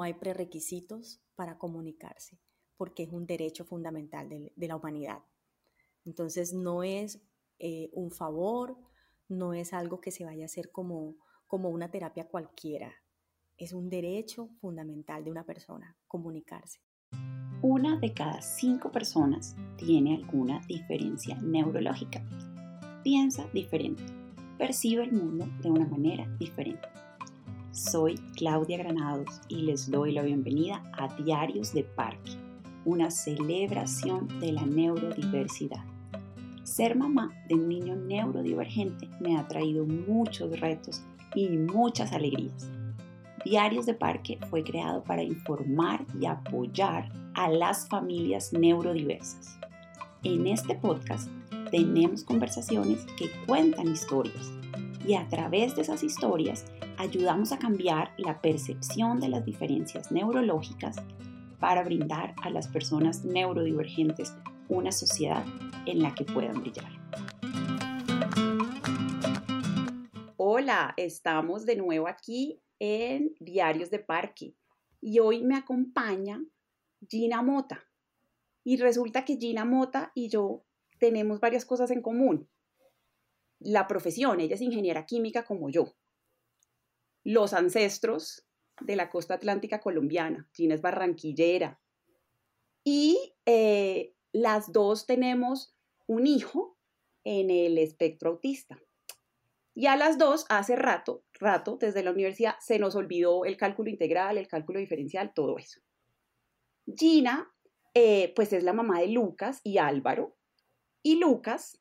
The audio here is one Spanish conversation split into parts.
no hay prerequisitos para comunicarse, porque es un derecho fundamental de, la humanidad. Entonces no es eh, un favor, no es algo que se vaya a hacer como, como una terapia cualquiera. Es un derecho fundamental de una persona, comunicarse. Una de cada cinco personas tiene alguna diferencia neurológica. Piensa diferente, percibe el mundo de una manera diferente. Soy Claudia Granados y les doy la bienvenida a Diarios de Parque, una celebración de la neurodiversidad. Ser mamá de un niño neurodivergente me ha traído muchos retos y muchas alegrías. Diarios de Parque fue creado para informar y apoyar a las familias neurodiversas. En este podcast tenemos conversaciones que cuentan historias y a través de esas historias ayudamos a cambiar la percepción de las diferencias neurológicas para brindar a las personas neurodivergentes una sociedad en la que puedan brillar. Hola, estamos de nuevo aquí en Diarios de Parque y hoy me acompaña Gina Mota. Y resulta que Gina Mota y yo tenemos varias cosas en común. La profesión, ella es ingeniera química como yo. Los ancestros de la costa atlántica colombiana, Gina es barranquillera. Y eh, las dos tenemos un hijo en el espectro autista. Y a las dos, hace rato, rato, desde la universidad, se nos olvidó el cálculo integral, el cálculo diferencial, todo eso. Gina, eh, pues es la mamá de Lucas y Álvaro. Y Lucas,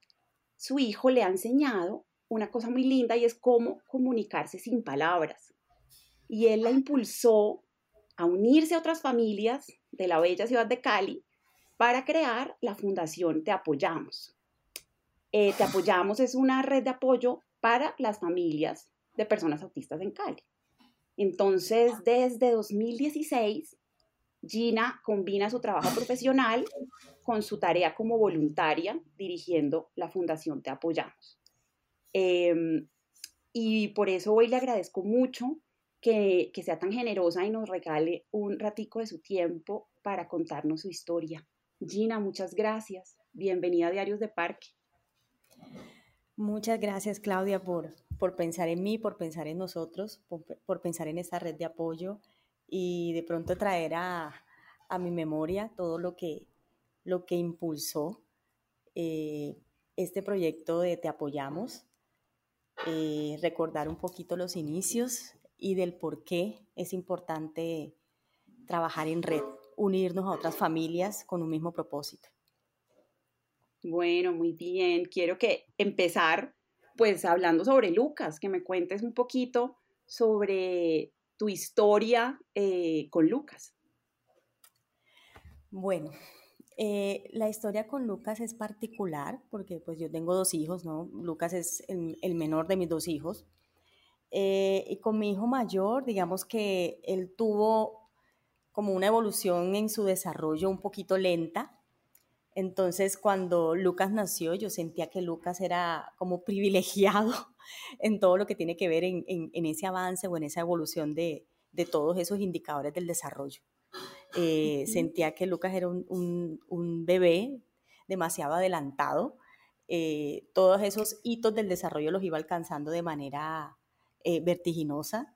su hijo, le ha enseñado una cosa muy linda y es cómo comunicarse sin palabras. Y él la impulsó a unirse a otras familias de la bella ciudad de Cali para crear la Fundación Te Apoyamos. Eh, Te Apoyamos es una red de apoyo para las familias de personas autistas en Cali. Entonces, desde 2016, Gina combina su trabajo profesional con su tarea como voluntaria dirigiendo la Fundación Te Apoyamos. Em, y por eso hoy le agradezco mucho que, que, sea tan generosa y nos regale un ratico de su tiempo para contarnos su historia. Gina, muchas gracias. Bienvenida a Diarios de Parque. Muchas gracias, Claudia, por, por pensar en mí, por pensar en nosotros, por, pensar en esta red de apoyo y de pronto traer a, mi memoria todo lo que, lo que impulsó eh, este proyecto de Te Apoyamos, eh, recordar un poquito los inicios y del por qué es importante trabajar en red, unirnos a otras familias con un mismo propósito. Bueno, muy bien. Quiero que empezar pues hablando sobre Lucas, que me cuentes un poquito sobre tu historia eh, con Lucas. Bueno, eh, la historia con Lucas es particular porque pues yo tengo dos hijos, ¿no? Lucas es el, menor de mis dos hijos. Eh, y con mi hijo mayor, digamos que él tuvo como una evolución en su desarrollo un poquito lenta. Entonces, cuando Lucas nació, yo sentía que Lucas era como privilegiado en todo lo que tiene que ver en, ese avance o en esa evolución de, todos esos indicadores del desarrollo. Eh, sentía que Lucas era un, bebé demasiado adelantado. Eh, todos esos hitos del desarrollo los iba alcanzando de manera eh, vertiginosa.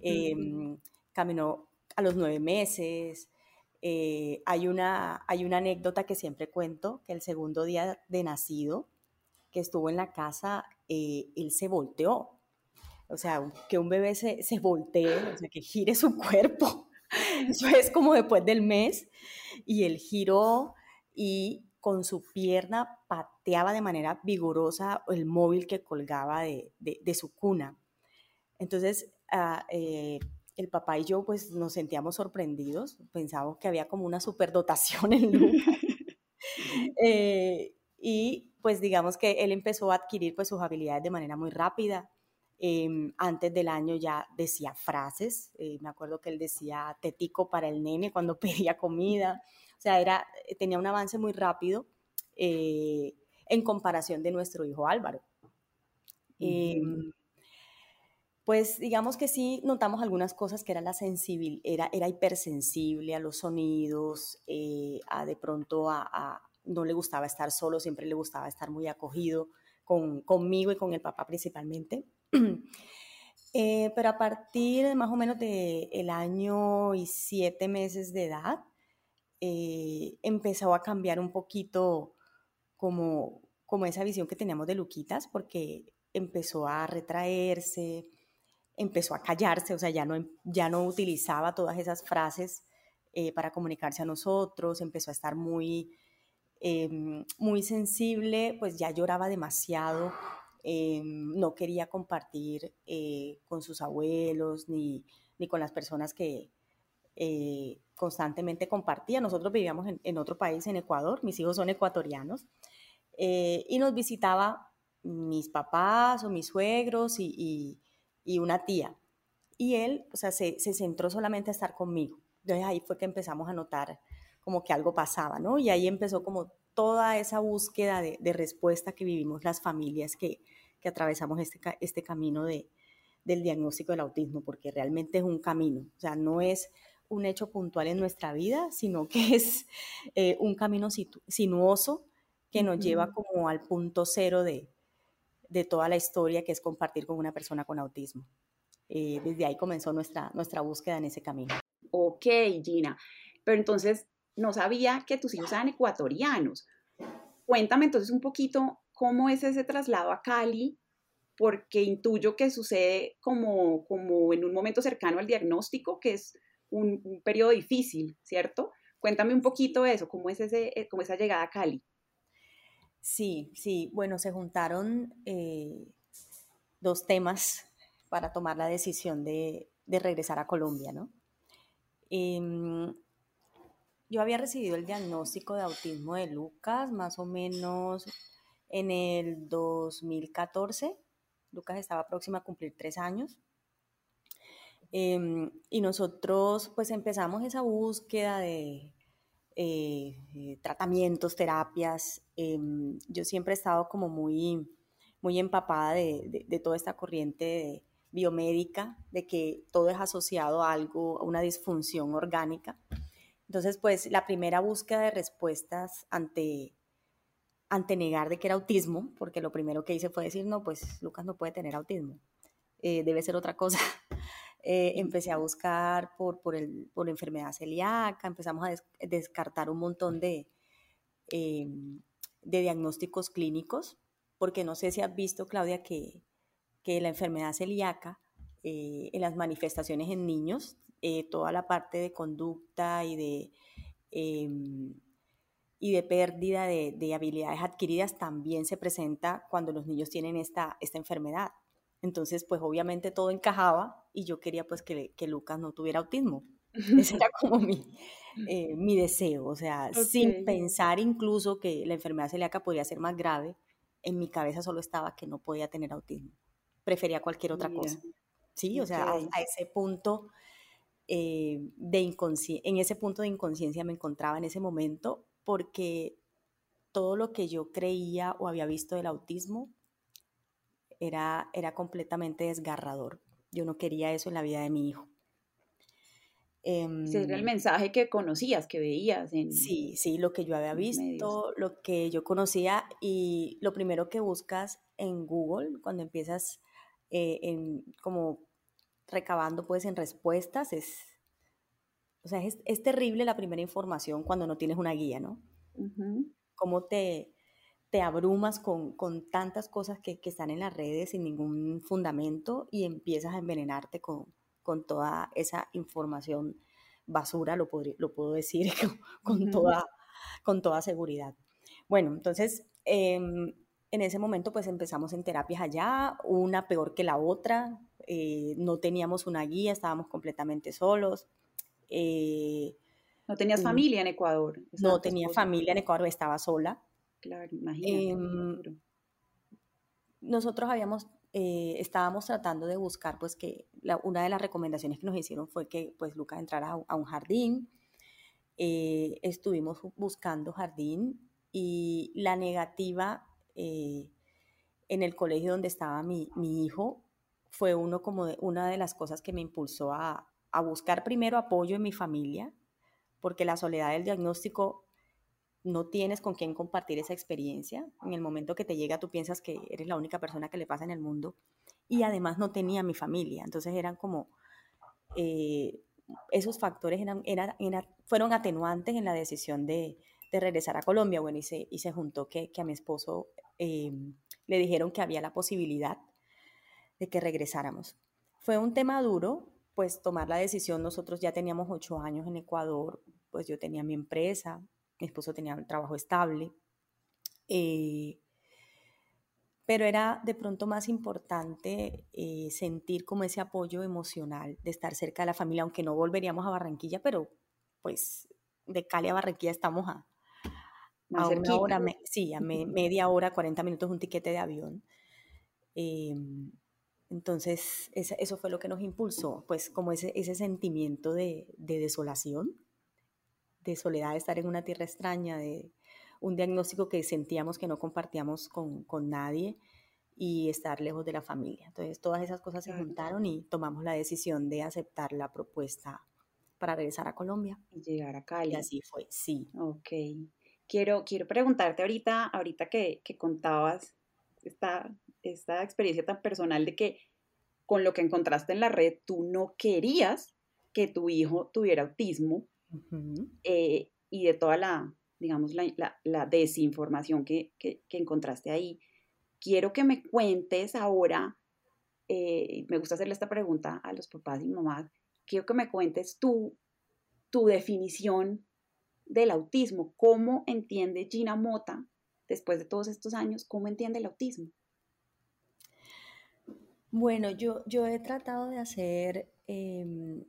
Em, caminó a los nueve meses, hay, una, hay una anécdota que siempre cuento, que el segundo día de nacido, que estuvo en la casa, eh, él se volteó. O sea, que un bebé se, se voltee, o sea, que gire su cuerpo. Eso es como después del mes. Y él giró y con su pierna pateaba de manera vigorosa el móvil que colgaba de, de, su cuna. Entonces, uh, el papá y yo pues nos sentíamos sorprendidos, pensábamos que había como una superdotación en Lucas. Eh, y pues digamos que él empezó a adquirir pues sus habilidades de manera muy rápida. Em, antes del año ya decía frases, eh, me acuerdo que él decía tetico para el nene cuando pedía comida, o sea, era, tenía un avance muy rápido eh, en comparación de nuestro hijo Álvaro. Pues digamos que sí notamos algunas cosas que era la sensibil, era, era hipersensible a los sonidos, eh, a de pronto a, no le gustaba estar solo, siempre le gustaba estar muy acogido con, conmigo y con el papá principalmente. Eh, pero a partir más o menos del el año y siete meses de edad, eh, empezó a cambiar un poquito como, como esa visión que teníamos de Luquitas, porque empezó a retraerse, empezó a callarse, o sea, ya no, ya no utilizaba todas esas frases eh, para comunicarse a nosotros, empezó a estar muy, em, muy sensible, pues ya lloraba demasiado, em, no quería compartir eh, con sus abuelos ni, ni, con las personas que eh, constantemente compartía. Nosotros vivíamos en, otro país, en Ecuador, mis hijos son ecuatorianos, y nos visitaba mis papás o mis suegros y y una tía. Y él, o sea, se, se centró solamente a estar conmigo. Entonces ahí fue que empezamos a notar como que algo pasaba, ¿no? Y ahí empezó como toda esa búsqueda de, de respuesta que vivimos las familias que, que atravesamos este, este camino de, del diagnóstico del autismo, porque realmente es un camino, o sea, no es un hecho puntual en nuestra vida, sino que es eh, un camino sinuoso que nos lleva como al punto cero de, de toda la historia que es compartir con una persona con autismo. Eh, desde ahí comenzó nuestra, nuestra búsqueda en ese camino. Ok, Gina, pero entonces no sabía que tus hijos eran ecuatorianos. Cuéntame entonces un poquito cómo es ese traslado a Cali, porque intuyo que sucede como, como en un momento cercano al diagnóstico, que es un, un periodo difícil, ¿cierto? Cuéntame un poquito eso, cómo es, ese, eh, cómo esa llegada a Cali. Sí, sí, bueno, se juntaron eh, dos temas para tomar la decisión de, regresar a Colombia, ¿no? Em, yo había recibido el diagnóstico de autismo de Lucas más o menos en el 2014. Lucas estaba próxima a cumplir tres años. Em, y nosotros pues empezamos esa búsqueda de, eh, eh, tratamientos, terapias. Em, yo siempre he estado como muy, muy empapada de, toda esta corriente biomédica, de que todo es asociado a algo, a una disfunción orgánica. Entonces, pues la primera búsqueda de respuestas ante, ante negar de que era autismo, porque lo primero que hice fue decir, no, pues Lucas no puede tener autismo, eh, debe ser otra cosa. Eh, empecé a buscar por, por, el, por enfermedad celíaca, empezamos a descartar un montón de, em, de diagnósticos clínicos, porque no sé si has visto, Claudia, que, que la enfermedad celíaca, eh, en las manifestaciones en niños, eh, toda la parte de conducta y de, em, y de pérdida de, de, habilidades adquiridas también se presenta cuando los niños tienen esta, esta enfermedad. Entonces, pues obviamente todo encajaba y yo quería pues que, que Lucas no tuviera autismo. Ese era como mi, eh, mi deseo, o sea, sin pensar incluso que la enfermedad celíaca podría ser más grave, en mi cabeza solo estaba que no podía tener autismo. Prefería cualquier otra cosa. Sí, o sea, a, ese punto eh, de en ese punto de inconsciencia me encontraba en ese momento porque todo lo que yo creía o había visto del autismo era, era completamente desgarrador. Yo no quería eso en la vida de mi hijo. Eh, era el mensaje que conocías, que veías. En, sí, sí, lo que yo había visto, lo que yo conocía y lo primero que buscas en Google cuando empiezas eh, en, como recabando pues en respuestas es, o sea, es, es, terrible la primera información cuando no tienes una guía, ¿no? Cómo te, te abrumas con, tantas cosas que, están en las redes sin ningún fundamento y empiezas a envenenarte con, toda esa información basura, lo, lo puedo decir con, toda, con toda seguridad. Bueno, entonces em, en ese momento pues empezamos en terapias allá, una peor que la otra, eh, no teníamos una guía, estábamos completamente solos. Eh, ¿No tenías mm, familia en Ecuador? No tenía familia en Ecuador, estaba sola. Claro, imagínate. Em, nosotros habíamos, eh, estábamos tratando de buscar, pues que una de las recomendaciones que nos hicieron fue que pues Lucas entrara a, un jardín. Estuvimos buscando jardín y la negativa en el colegio donde estaba mi, mi hijo fue uno como una de las cosas que me impulsó a, a buscar primero apoyo en mi familia, porque la soledad del diagnóstico no tienes con quién compartir esa experiencia. En el momento que te llega, tú piensas que eres la única persona que le pasa en el mundo. Y además no tenía mi familia. Entonces eran como, eh, esos factores eran, fueron atenuantes en la decisión de, regresar a Colombia. Bueno, y se, y se juntó que, a mi esposo eh, le dijeron que había la posibilidad de que regresáramos. Fue un tema duro, pues tomar la decisión. Nosotros ya teníamos ocho años en Ecuador, pues yo tenía mi empresa, mi esposo tenía un trabajo estable, eh, pero era de pronto más importante eh, sentir como ese apoyo emocional de estar cerca de la familia, aunque no volveríamos a Barranquilla, pero pues de Cali a Barranquilla estamos a, a una hora, sí, a media hora, 40 minutos un tiquete de avión. Em, entonces, eso fue lo que nos impulsó, pues como ese, ese sentimiento de, de desolación, de soledad, de estar en una tierra extraña, de un diagnóstico que sentíamos que no compartíamos con, con nadie y estar lejos de la familia. Entonces todas esas cosas se juntaron y tomamos la decisión de aceptar la propuesta para regresar a Colombia. Y llegar a Cali. Y así fue, sí. Ok. Quiero, quiero preguntarte ahorita, ahorita que, que contabas esta, esta experiencia tan personal de que con lo que encontraste en la red, tú no querías que tu hijo tuviera autismo, eh, y de toda la, digamos, la, desinformación que, encontraste ahí. Quiero que me cuentes ahora, eh, me gusta hacerle esta pregunta a los papás y mamás, quiero que me cuentes tú, tu definición del autismo, cómo entiende Gina Mota, después de todos estos años, cómo entiende el autismo. Bueno, yo, yo he tratado de hacer em,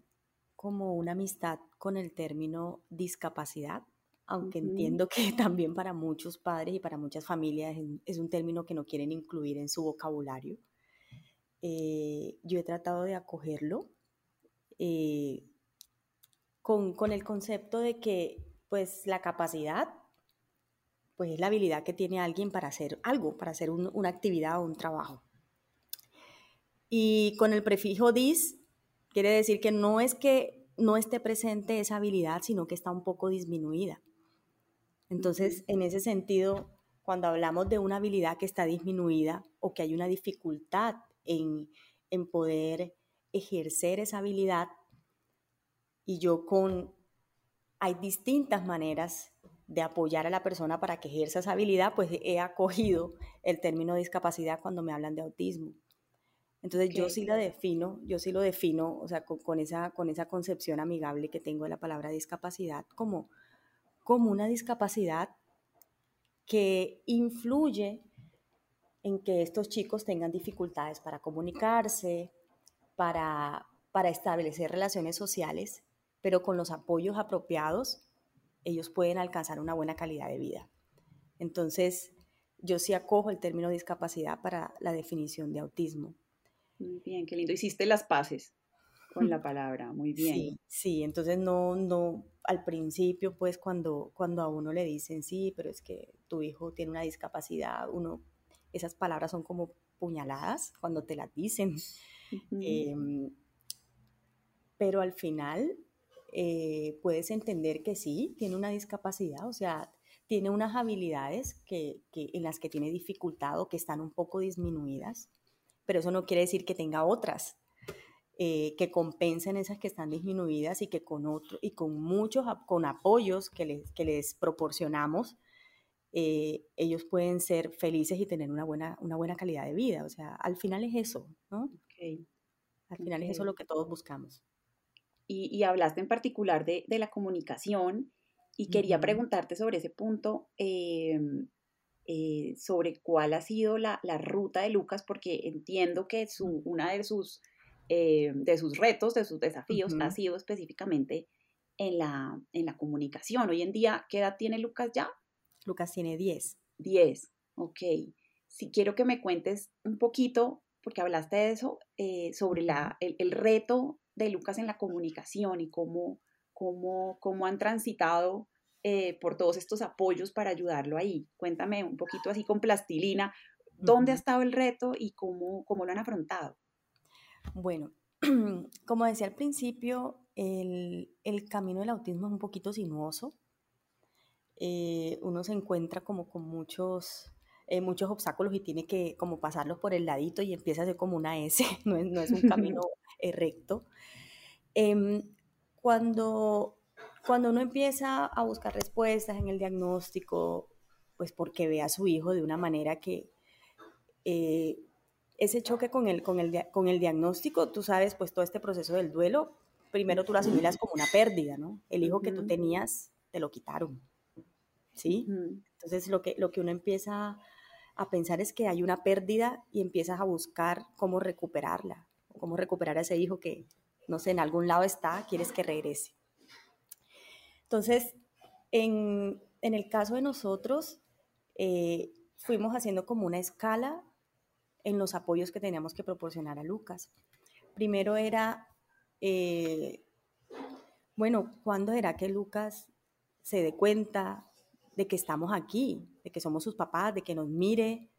como una amistad con el término discapacidad, aunque entiendo que también para muchos padres y para muchas familias es, un término que no quieren incluir en su vocabulario. Eh, yo he tratado de acogerlo eh, con, el concepto de que pues la capacidad pues es la habilidad que tiene alguien para hacer algo, para hacer una actividad o un trabajo. Y con el prefijo dis Quiere decir que no es que no esté presente esa habilidad, sino que está un poco disminuida. Entonces, en ese sentido, cuando hablamos de una habilidad que está disminuida o que hay una dificultad en, poder ejercer esa habilidad, y yo con, hay distintas maneras de apoyar a la persona para que ejerza esa habilidad, pues he acogido el término discapacidad cuando me hablan de autismo. Entonces yo sí la defino, yo sí lo defino, o sea, con, esa, con esa concepción amigable que tengo de la palabra discapacidad, como, como una discapacidad que influye en que estos chicos tengan dificultades para comunicarse, para, para establecer relaciones sociales, pero con los apoyos apropiados, ellos pueden alcanzar una buena calidad de vida. Entonces, yo sí acojo el término discapacidad para la definición de autismo. Muy bien, qué lindo. Hiciste las paces con la palabra, muy bien. Sí, sí, entonces no, no, al principio, pues cuando, cuando a uno le dicen, sí, pero es que tu hijo tiene una discapacidad, uno, esas palabras son como puñaladas cuando te las dicen. Em, pero al final eh, puedes entender que sí, tiene una discapacidad, o sea, tiene unas habilidades que, que, en las que tiene dificultad o que están un poco disminuidas pero eso no quiere decir que tenga otras eh, que compensen esas que están disminuidas y que con otro, y con muchos con apoyos que les, que les proporcionamos, eh, ellos pueden ser felices y tener una buena, una buena calidad de vida. O sea, al final es eso, ¿no? Al final es eso lo que todos buscamos. Y, hablaste en particular de, de la comunicación y quería preguntarte sobre ese punto. Em, eh, sobre cuál ha sido la, ruta de Lucas, porque entiendo que su, una de sus, eh, de sus retos, de sus desafíos, ha sido específicamente en la, en la comunicación. Hoy en día, ¿qué edad tiene Lucas ya? Lucas tiene 10. 10, ok. Si quiero que me cuentes un poquito, porque hablaste de eso, eh, sobre la, el, reto de Lucas en la comunicación y cómo, cómo, cómo han transitado eh, por todos estos apoyos para ayudarlo ahí. Cuéntame un poquito así con plastilina, ¿dónde ha estado el reto y cómo, cómo lo han afrontado? Bueno, como decía al principio, el, camino del autismo es un poquito sinuoso. Eh, uno se encuentra como con muchos, eh, muchos obstáculos y tiene que como pasarlos por el ladito y empieza a ser como una S, no es, no es un camino recto. Em, cuando, cuando uno empieza a buscar respuestas en el diagnóstico, pues porque ve a su hijo de una manera que eh, ese choque con el, con, el, con el diagnóstico, tú sabes, pues todo este proceso del duelo, primero tú lo asimilas como una pérdida, ¿no? El hijo que tú tenías, te lo quitaron, ¿sí? Entonces lo que, lo que uno empieza a pensar es que hay una pérdida y empiezas a buscar cómo recuperarla, cómo recuperar a ese hijo que, no sé, en algún lado está, quieres que regrese. Entonces, en, en el caso de nosotros, eh, fuimos haciendo como una escala en los apoyos que teníamos que proporcionar a Lucas. Primero era, eh, bueno, ¿cuándo era que Lucas se dé cuenta de que estamos aquí, de que somos sus papás, de que nos mire,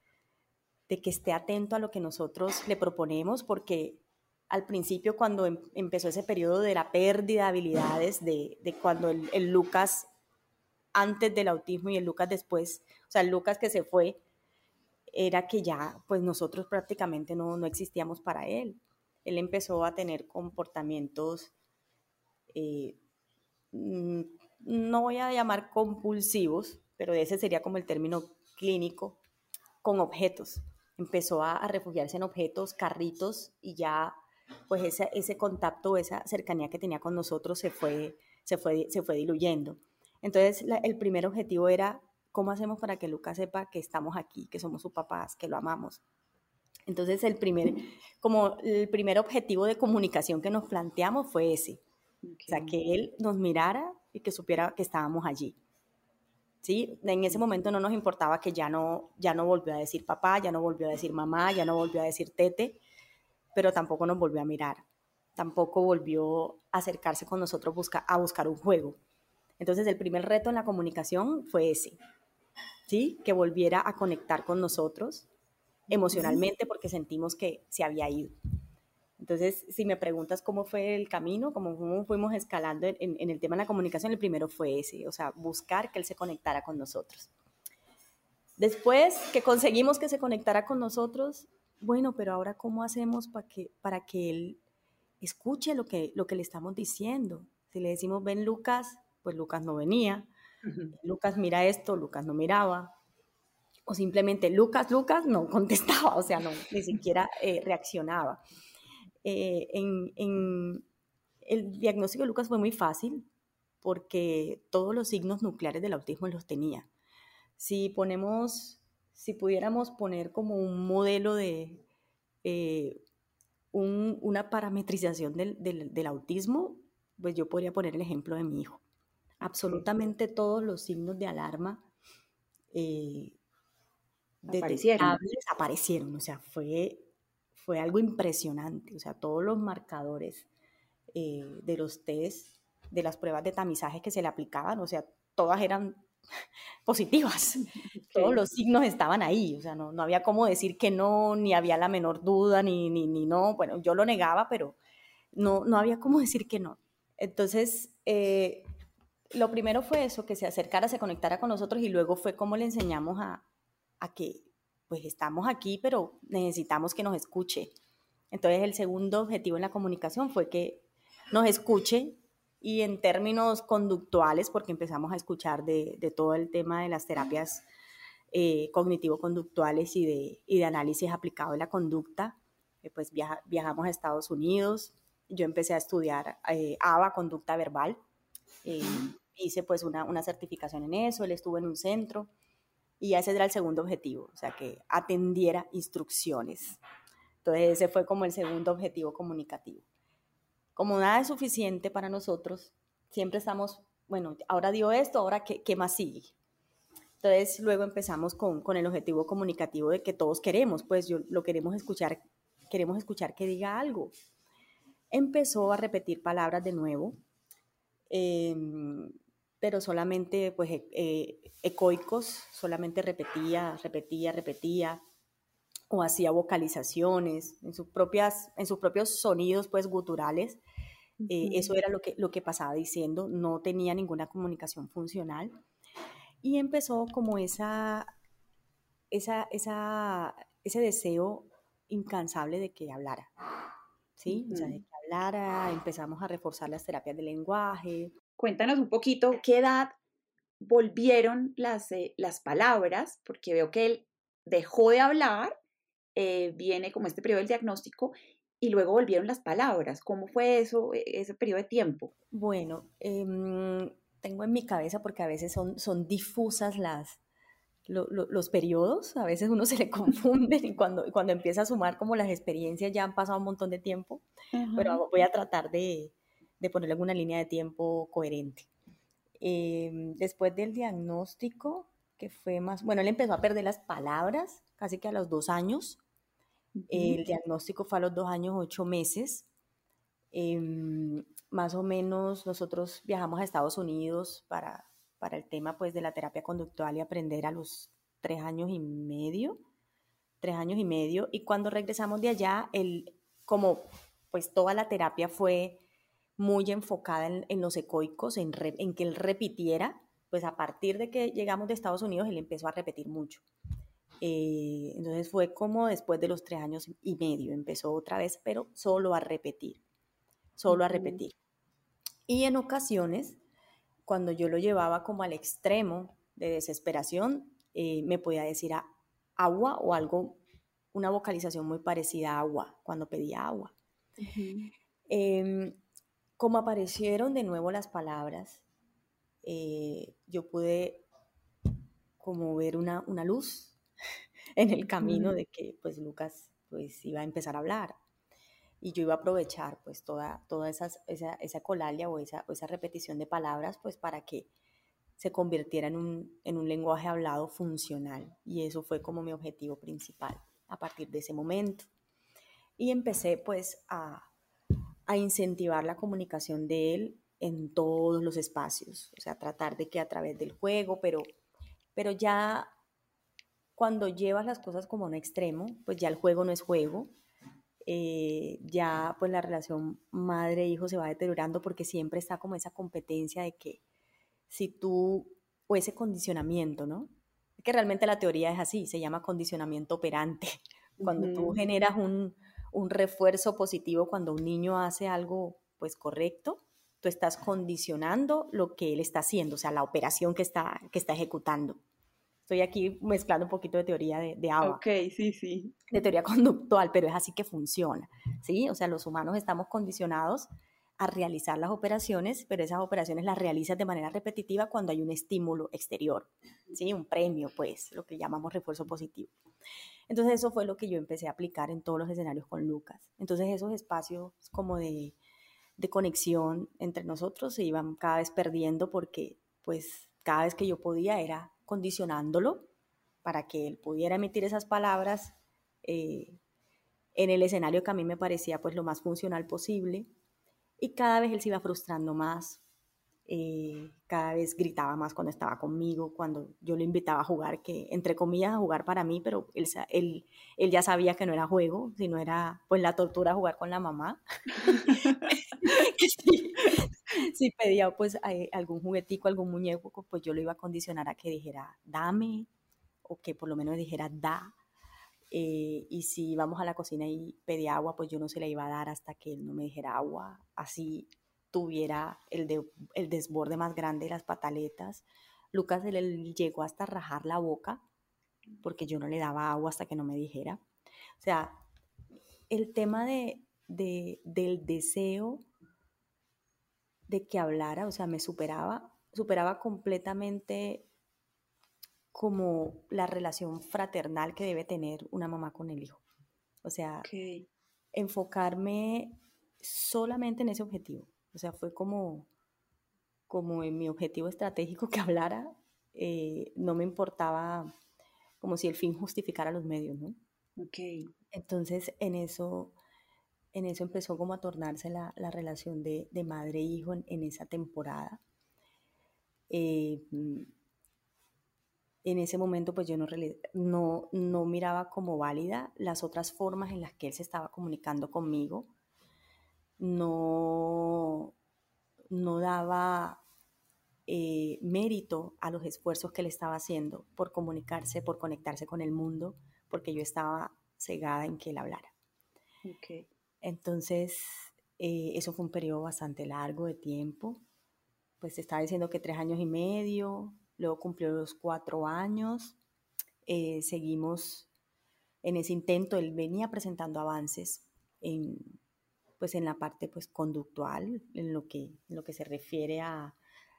de que esté atento a lo que nosotros le proponemos? Porque al principio, cuando em, empezó ese periodo de la pérdida de habilidades, de, cuando el Lucas antes del autismo y el Lucas después, o sea, el Lucas que se fue, era que ya, pues nosotros prácticamente no, no existíamos para él. Él empezó a tener comportamientos, eh, mm, no voy a llamar compulsivos, pero ese sería como el término clínico, con objetos. Empezó a, refugiarse en objetos, carritos, y ya, pues ese, ese contacto, esa cercanía que tenía con nosotros se fue, se fue, se fue diluyendo. Entonces, el primer objetivo era, ¿cómo hacemos para que Lucas sepa que estamos aquí, que somos sus papás, que lo amamos? Entonces, el primer, como el primer objetivo de comunicación que nos planteamos fue ese. O sea, que él nos mirara y que supiera que estábamos allí. ¿Sí? En ese momento no nos importaba que ya no, ya no volvió a decir papá, ya no volvió a decir mamá, ya no volvió a decir tete, pero tampoco nos volvió a mirar. Tampoco volvió a acercarse con nosotros a buscar un juego. Entonces el primer reto en la comunicación fue ese, ¿sí? Que volviera a conectar con nosotros emocionalmente porque sentimos que se había ido. Entonces, si me preguntas cómo fue el camino, cómo, fuimos escalando en, en, el tema de la comunicación, el primero fue ese, o sea, buscar que él se conectara con nosotros. Después que conseguimos que se conectara con nosotros, bueno, pero ahora cómo hacemos para que, para que él escuche lo que, lo que le estamos diciendo. Si le decimos, ven Lucas, pues Lucas no venía. Lucas mira esto, Lucas no miraba. O simplemente Lucas, Lucas no contestaba, o sea, no, ni siquiera eh, reaccionaba. Eh, en, el diagnóstico de Lucas fue muy fácil porque todos los signos nucleares del autismo los tenía. Si ponemos, si pudiéramos poner como un modelo de eh, una parametrización del, del, autismo, pues yo podría poner el ejemplo de mi hijo absolutamente todos los signos de alarma eh, aparecieron. aparecieron. O sea, fue, fue algo impresionante. O sea, todos los marcadores eh, de los test, de las pruebas de tamizaje que se le aplicaban, o sea, todas eran positivas. Todos los signos estaban ahí, o sea, no, no, había cómo decir que no, ni había la menor duda, ni, ni, ni no. Bueno, yo lo negaba, pero no, no había cómo decir que no. Entonces, eh, lo primero fue eso, que se acercara, se conectara con nosotros y luego fue como le enseñamos a, que pues estamos aquí, pero necesitamos que nos escuche. Entonces el segundo objetivo en la comunicación fue que nos escuche y en términos conductuales, porque empezamos a escuchar de, todo el tema de las terapias eh, cognitivo-conductuales y de, de, análisis aplicado de la conducta, eh, pues viajamos a Estados Unidos, yo empecé a estudiar eh, ABA, conducta verbal, hice pues una, una certificación en eso, él estuvo en un centro y ese era el segundo objetivo, o sea, que atendiera instrucciones. Entonces ese fue como el segundo objetivo comunicativo. Como nada es suficiente para nosotros, siempre estamos, bueno, ahora dio esto, ahora qué, qué más sigue. Entonces luego empezamos con, con, el objetivo comunicativo de que todos queremos, pues yo lo queremos escuchar, queremos escuchar que diga algo. Empezó a repetir palabras de nuevo. Eh, pero solamente pues e, eh, ecoicos, solamente repetía, repetía, repetía. o hacía vocalizaciones en sus, propias, en sus propios sonidos pues guturales. Eh, eso era lo que, lo que pasaba diciendo, no tenía ninguna comunicación funcional. Y empezó como esa, esa, esa, ese deseo incansable de que hablara. ¿Sí? O sea, de que hablara, empezamos a reforzar las terapias de lenguaje. Cuéntanos un poquito, ¿qué edad volvieron las, eh, las palabras? Porque veo que él dejó de hablar, eh, viene como este periodo del diagnóstico, y luego volvieron las palabras. ¿Cómo fue eso, e, ese periodo de tiempo? Bueno, em, tengo en mi cabeza, porque a veces son, son difusas las, los periodos, a veces uno se le confunde y cuando, cuando empieza a sumar como las experiencias ya han pasado un montón de tiempo, pero voy a tratar de, de ponerle alguna línea de tiempo coherente. Em, después del diagnóstico, que fue más, bueno, él empezó a perder las palabras casi que a los dos años. El diagnóstico fue a los dos años, ocho meses. Em, más o menos nosotros viajamos a Estados Unidos para, para el tema pues de la terapia conductual y aprender a los tres años y medio, tres años y medio. Y cuando regresamos de allá, el, como pues toda la terapia fue muy enfocada en, los ecoicos, en, en, que él repitiera, pues a partir de que llegamos de Estados Unidos, él empezó a repetir mucho. Eh, entonces fue como después de los tres años y medio, empezó otra vez, pero solo a repetir, solo a repetir. Y en ocasiones, cuando yo lo llevaba como al extremo de desesperación, eh, me podía decir agua o algo, una vocalización muy parecida a agua, cuando pedía agua. Como aparecieron de nuevo las palabras, eh, yo pude como ver una, una luz en el camino de que pues Lucas pues iba a empezar a hablar. Y yo iba a aprovechar pues toda, toda esa, esa colalia o esa, esa repetición de palabras pues para que se convirtiera en un, en un lenguaje hablado funcional. Y eso fue como mi objetivo principal a partir de ese momento. Y empecé pues a, a incentivar la comunicación de él en todos los espacios, o sea, tratar de que a través del juego, pero, pero ya cuando llevas las cosas como a un extremo, pues ya el juego no es juego, eh, ya pues la relación madre-hijo se va deteriorando porque siempre está como esa competencia de que si tú, o ese condicionamiento, ¿no? Que realmente la teoría es así, se llama condicionamiento operante. Cuando tú generas un, un refuerzo positivo cuando un niño hace algo pues correcto, tú estás condicionando lo que él está haciendo, o sea, la operación que está, que está ejecutando. Estoy aquí mezclando un poquito de teoría de, de ABA. Ok, sí, sí. De teoría conductual, pero es así que funciona, ¿sí? O sea, los humanos estamos condicionados a realizar las operaciones, pero esas operaciones las realizas de manera repetitiva cuando hay un estímulo exterior, ¿sí? Un premio, pues, lo que llamamos refuerzo positivo. Entonces eso fue lo que yo empecé a aplicar en todos los escenarios con Lucas. Entonces esos espacios como de, conexión entre nosotros se iban cada vez perdiendo porque pues cada vez que yo podía era condicionándolo para que él pudiera emitir esas palabras eh, en el escenario que a mí me parecía pues lo más funcional posible y cada vez él se iba frustrando más eh, cada vez gritaba más cuando estaba conmigo, cuando yo le invitaba a jugar, que entre comillas a jugar para mí, pero él, él, él ya sabía que no era juego, sino era pues la tortura jugar con la mamá. si, pedía pues algún juguetico, algún muñeco, pues yo lo iba a condicionar a que dijera dame, o que por lo menos dijera da. Eh, y si íbamos a la cocina y pedía agua, pues yo no se la iba a dar hasta que él no me dijera agua. Así tuviera el, de, el desborde más grande de las pataletas. Lucas le llegó hasta rajar la boca porque yo no le daba agua hasta que no me dijera. O sea, el tema de, de, del deseo de que hablara, o sea, me superaba, superaba completamente como la relación fraternal que debe tener una mamá con el hijo. O sea, enfocarme solamente en ese objetivo. O sea, fue como, como en mi objetivo estratégico que hablara, eh, no me importaba como si el fin justificara los medios, ¿no? Ok. Entonces, en eso, en eso empezó como a tornarse la, la relación de, de madre-hijo e en, esa temporada. Eh, en ese momento pues yo no, no, no miraba como válida las otras formas en las que él se estaba comunicando conmigo. No, no daba eh, mérito a los esfuerzos que él estaba haciendo por comunicarse, por conectarse con el mundo, porque yo estaba cegada en que él hablara. Entonces, eh, eso fue un periodo bastante largo de tiempo. Pues estaba diciendo que tres años y medio, luego cumplió los cuatro años, eh, seguimos en ese intento, él venía presentando avances en, pues en la parte pues, conductual, en lo, que, en lo que se refiere a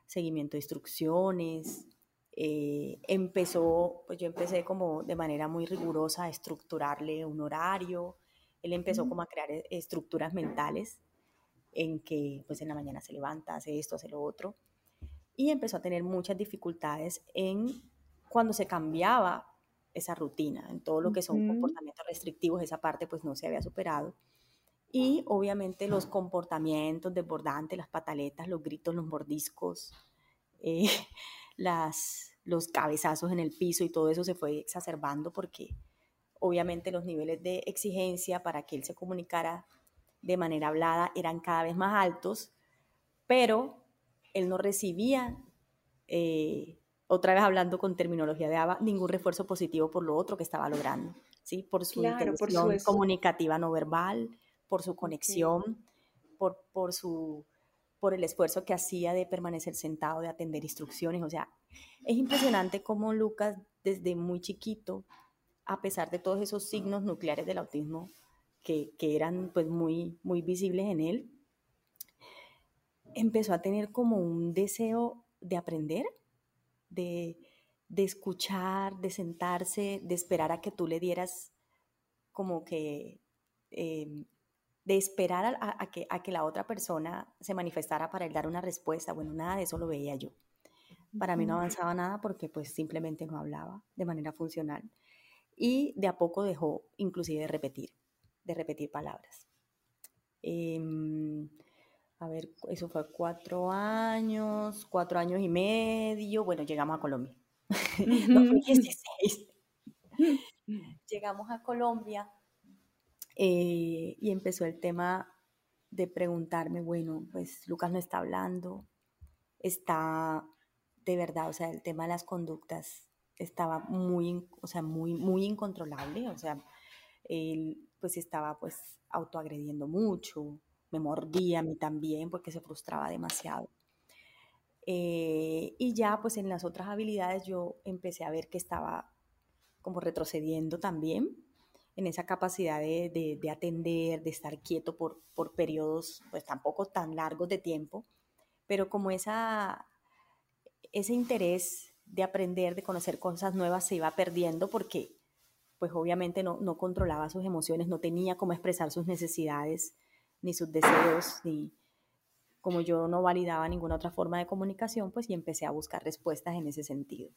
seguimiento de instrucciones. Eh, empezó, pues yo empecé como de manera muy rigurosa a estructurarle un horario, él empezó como a crear e, estructuras mentales en que pues en la mañana se levanta, hace esto, hace lo otro y empezó a tener muchas dificultades en cuando se cambiaba esa rutina, en todo lo que son comportamientos restrictivos, esa parte pues no se había superado. Y obviamente los comportamientos desbordantes, las pataletas, los gritos, los mordiscos, eh, las, los cabezazos en el piso y todo eso se fue exacerbando porque obviamente los niveles de exigencia para que él se comunicara de manera hablada eran cada vez más altos, pero él no recibía, eh, otra vez hablando con terminología de ABA, ningún refuerzo positivo por lo otro que estaba logrando, ¿sí? Por su intención comunicativa no verbal, por su conexión, por, por, su, por el esfuerzo que hacía de permanecer sentado, de atender instrucciones. O sea, es impresionante cómo Lucas, desde muy chiquito, a pesar de todos esos signos nucleares del autismo que, que eran pues muy, muy visibles en él, empezó a tener como un deseo de aprender, de, escuchar, de sentarse, de esperar a que tú le dieras como que, em, de esperar a, que, a que la otra persona se manifestara para él dar una respuesta. Bueno, nada de eso lo veía yo. Para mí no avanzaba nada porque pues simplemente no hablaba de manera funcional. Y de a poco dejó inclusive de repetir, de repetir palabras. Em, a ver, eso fue cuatro años, cuatro años y medio, bueno, llegamos a Colombia. 2016. llegamos a Colombia eh, y empezó el tema de preguntarme, bueno, pues Lucas no está hablando, está de verdad, o sea, el tema de las conductas estaba muy, o sea, muy, muy incontrolable, o sea, él pues estaba pues autoagrediendo mucho, me mordía a mí también porque se frustraba demasiado. Eh, y ya pues en las otras habilidades yo empecé a ver que estaba como retrocediendo también en esa capacidad de, de, atender, de estar quieto por, por periodos pues tampoco tan largos de tiempo, pero como esa, ese interés de aprender, de conocer cosas nuevas se iba perdiendo porque pues obviamente no, no controlaba sus emociones, no tenía cómo expresar sus necesidades, ni sus deseos, ni como yo no validaba ninguna otra forma de comunicación, pues y empecé a buscar respuestas en ese sentido.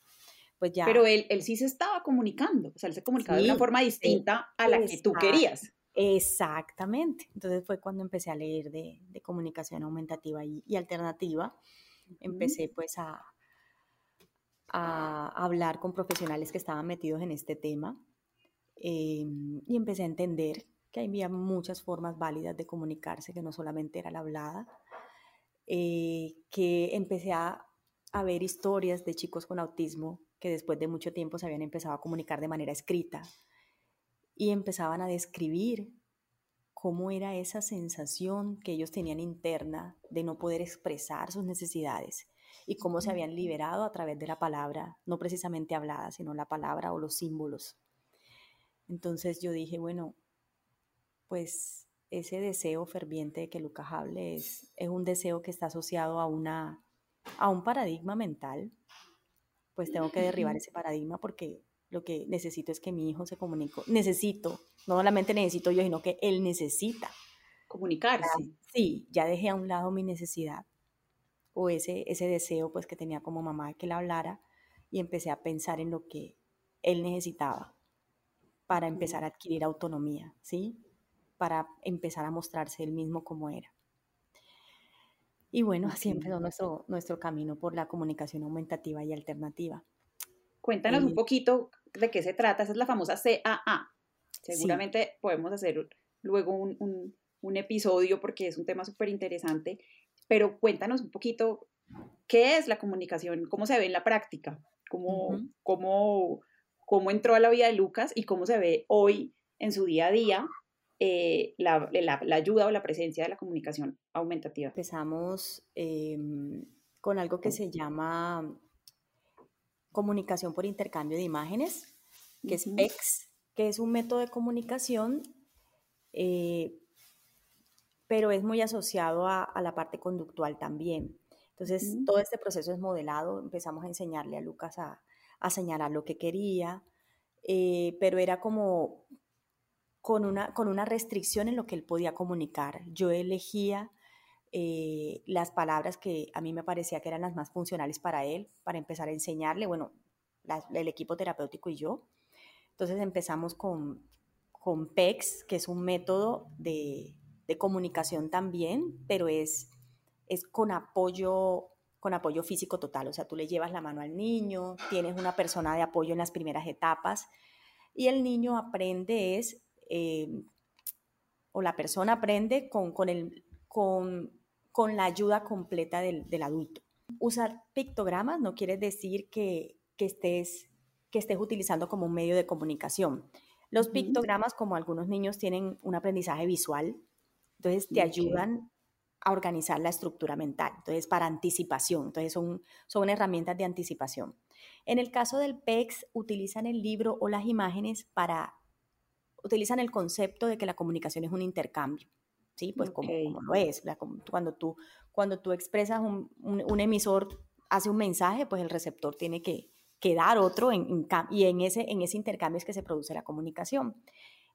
Pues ya, Pero él, él sí se estaba comunicando, o sea, él se comunicaba de una forma distinta a la que tú querías. Exactamente. Entonces fue cuando empecé a leer de, de comunicación aumentativa y, y alternativa. Empecé pues a, a, hablar con profesionales que estaban metidos en este tema em, y empecé a entender que había muchas formas válidas de comunicarse, que no solamente era la hablada, eh, que empecé a, a, ver historias de chicos con autismo que después de mucho tiempo se habían empezado a comunicar de manera escrita y empezaban a describir cómo era esa sensación que ellos tenían interna de no poder expresar sus necesidades y cómo se habían liberado a través de la palabra, no precisamente hablada, sino la palabra o los símbolos. Entonces yo dije, bueno, pues ese deseo ferviente de que Lucas hable es, es un deseo que está asociado a, una, a un paradigma mental, pues tengo que derribar ese paradigma porque lo que necesito es que mi hijo se comunique. Necesito, no solamente necesito yo, sino que él necesita. Comunicarse. sí, ya dejé a un lado mi necesidad o ese, ese deseo pues que tenía como mamá de que él hablara y empecé a pensar en lo que él necesitaba para empezar a adquirir autonomía, ¿sí? Para empezar a mostrarse él mismo como era. Y bueno, así empezó nuestro, nuestro camino por la comunicación aumentativa y alternativa. Cuéntanos un poquito de qué se trata. Esa es la famosa CAA. Seguramente podemos hacer luego un, un, episodio porque es un tema súper interesante, pero cuéntanos un poquito qué es la comunicación, cómo se ve en la práctica, cómo, cómo, cómo entró a la vida de Lucas y cómo se ve hoy en su día a día eh, la, la, la, ayuda o la presencia de la comunicación aumentativa. Empezamos em, con algo que se llama comunicación por intercambio de imágenes, que es PEX, que es un método de comunicación, eh, pero es muy asociado a, la parte conductual también. Entonces, todo este proceso es modelado, empezamos a enseñarle a Lucas a, señalar lo que quería, eh, pero era como con una, con una restricción en lo que él podía comunicar. Yo elegía eh, las palabras que a mí me parecía que eran las más funcionales para él, para empezar a enseñarle, bueno, el equipo terapéutico y yo. Entonces empezamos con, con PEX, que es un método de, de comunicación también, pero es, es con apoyo con apoyo físico total, o sea, tú le llevas la mano al niño, tienes una persona de apoyo en las primeras etapas y el niño aprende es, eh, o la persona aprende con, con, el, con con la ayuda completa del, adulto. Usar pictogramas no quiere decir que, estés, que estés utilizando como un medio de comunicación. Los pictogramas, como algunos niños tienen un aprendizaje visual, entonces te ayudan a organizar la estructura mental, entonces para anticipación, entonces son, son herramientas de anticipación. En el caso del PEX, utilizan el libro o las imágenes para, utilizan el concepto de que la comunicación es un intercambio. ¿sí? Pues como, lo es. Cuando tú, cuando tú expresas un, un, emisor, hace un mensaje, pues el receptor tiene que, que dar otro en, y en ese, en ese intercambio es que se produce la comunicación.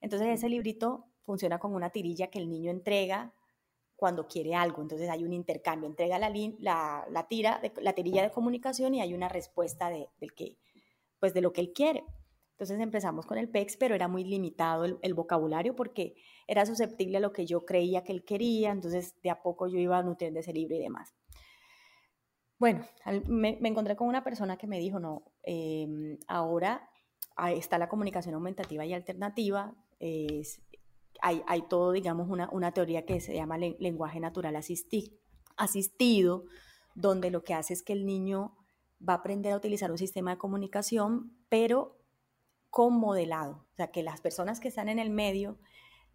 Entonces ese librito funciona como una tirilla que el niño entrega cuando quiere algo. Entonces hay un intercambio, entrega la, la, la tira, de, la tirilla de comunicación y hay una respuesta de, del que, pues de lo que él quiere. Entonces empezamos con el PEX, pero era muy limitado el, vocabulario porque era susceptible a lo que yo creía que él quería, entonces de a poco yo iba nutriendo ese libro y demás. Bueno, me, encontré con una persona que me dijo, no, em, ahora está la comunicación aumentativa y alternativa, es, hay, hay, todo, digamos, una, una, teoría que se llama lenguaje natural asistido, donde lo que hace es que el niño va a aprender a utilizar un sistema de comunicación, pero con modelado. O sea, que las personas que están en el medio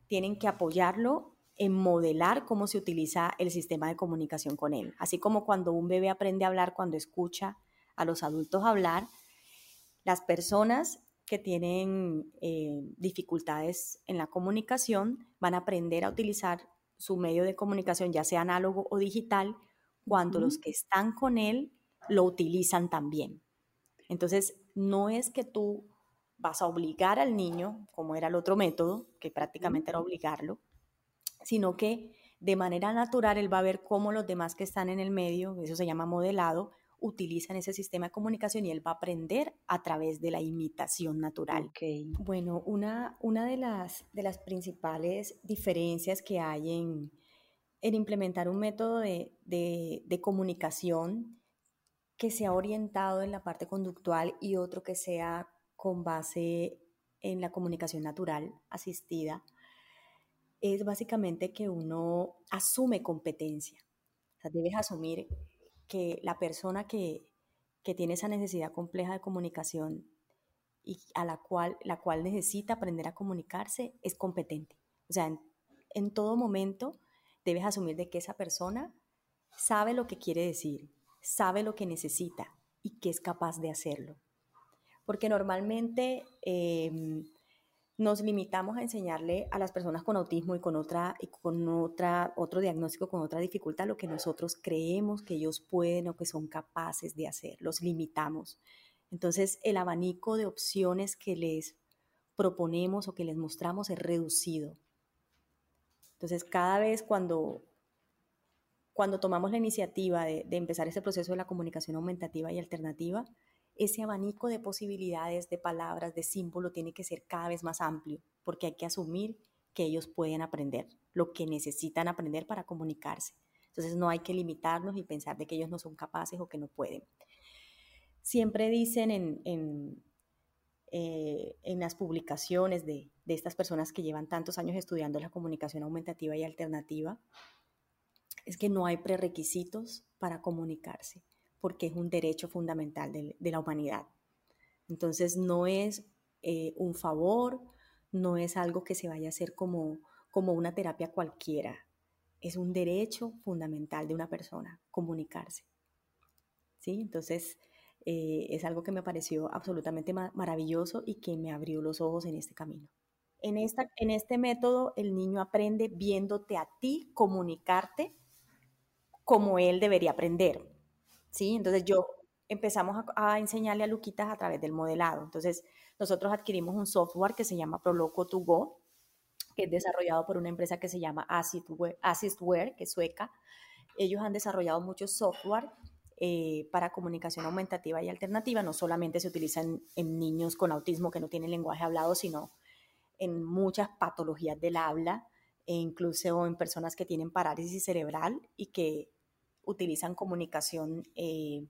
tienen que apoyarlo en modelar cómo se utiliza el sistema de comunicación con él. Así como cuando un bebé aprende a hablar cuando escucha a los adultos hablar, las personas que tienen eh, dificultades en la comunicación van a aprender a utilizar su medio de comunicación, ya sea análogo o digital, cuando los que están con él lo utilizan también. Entonces, no es que tú vas a obligar al niño, como era el otro método, que prácticamente era obligarlo, sino que de manera natural él va a ver cómo los demás que están en el medio, eso se llama modelado, utilizan ese sistema de comunicación y él va a aprender a través de la imitación natural. Bueno, una, una de, las, de las principales diferencias que hay en, en implementar un método de, de, de comunicación que sea orientado en la parte conductual y otro que sea con base en la comunicación natural asistida es básicamente que uno asume competencia. O sea, debes asumir que la persona que, tiene esa necesidad compleja de comunicación y a la cual, la cual necesita aprender a comunicarse es competente. O sea, en, en todo momento debes asumir de que esa persona sabe lo que quiere decir, sabe lo que necesita y que es capaz de hacerlo porque normalmente em, nos limitamos a enseñarle a las personas con autismo y con, otra, y con otra, otro diagnóstico, con otra dificultad, lo que nosotros creemos que ellos pueden o que son capaces de hacer, los limitamos. Entonces, el abanico de opciones que les proponemos o que les mostramos es reducido. Entonces, cada vez cuando, cuando tomamos la iniciativa de, de empezar ese proceso de la comunicación aumentativa y alternativa, ese abanico de posibilidades, de palabras, de símbolo tiene que ser cada vez más amplio, porque hay que asumir que ellos pueden aprender lo que necesitan aprender para comunicarse. Entonces no hay que limitarnos y pensar de que ellos no son capaces o que no pueden. siempre dicen en, eh, en, las publicaciones de, de estas personas que llevan tantos años estudiando la comunicación aumentativa y alternativa, es que no hay prerequisitos para comunicarse, porque es un derecho fundamental de, la humanidad. Entonces no es eh, un favor, no es algo que se vaya a hacer como, como una terapia cualquiera, es un derecho fundamental de una persona, comunicarse. ¿Sí? Entonces, eh, es algo que me pareció absolutamente maravilloso y que me abrió los ojos en este camino. En, esta, en este método, el niño aprende viéndote a ti comunicarte como él debería aprender. ¿Sí? Entonces yo empezamos a, enseñarle a Luquitas a través del modelado. Entonces nosotros adquirimos un software que se llama Proloco to Go, que es desarrollado por una empresa que se llama Assistware, que es sueca. Ellos han desarrollado muchos software eh, para comunicación aumentativa y alternativa. No solamente se utilizan en niños con autismo que no tienen lenguaje hablado, sino en muchas patologías del habla e incluso en personas que tienen parálisis cerebral y que utilizan comunicación, eh,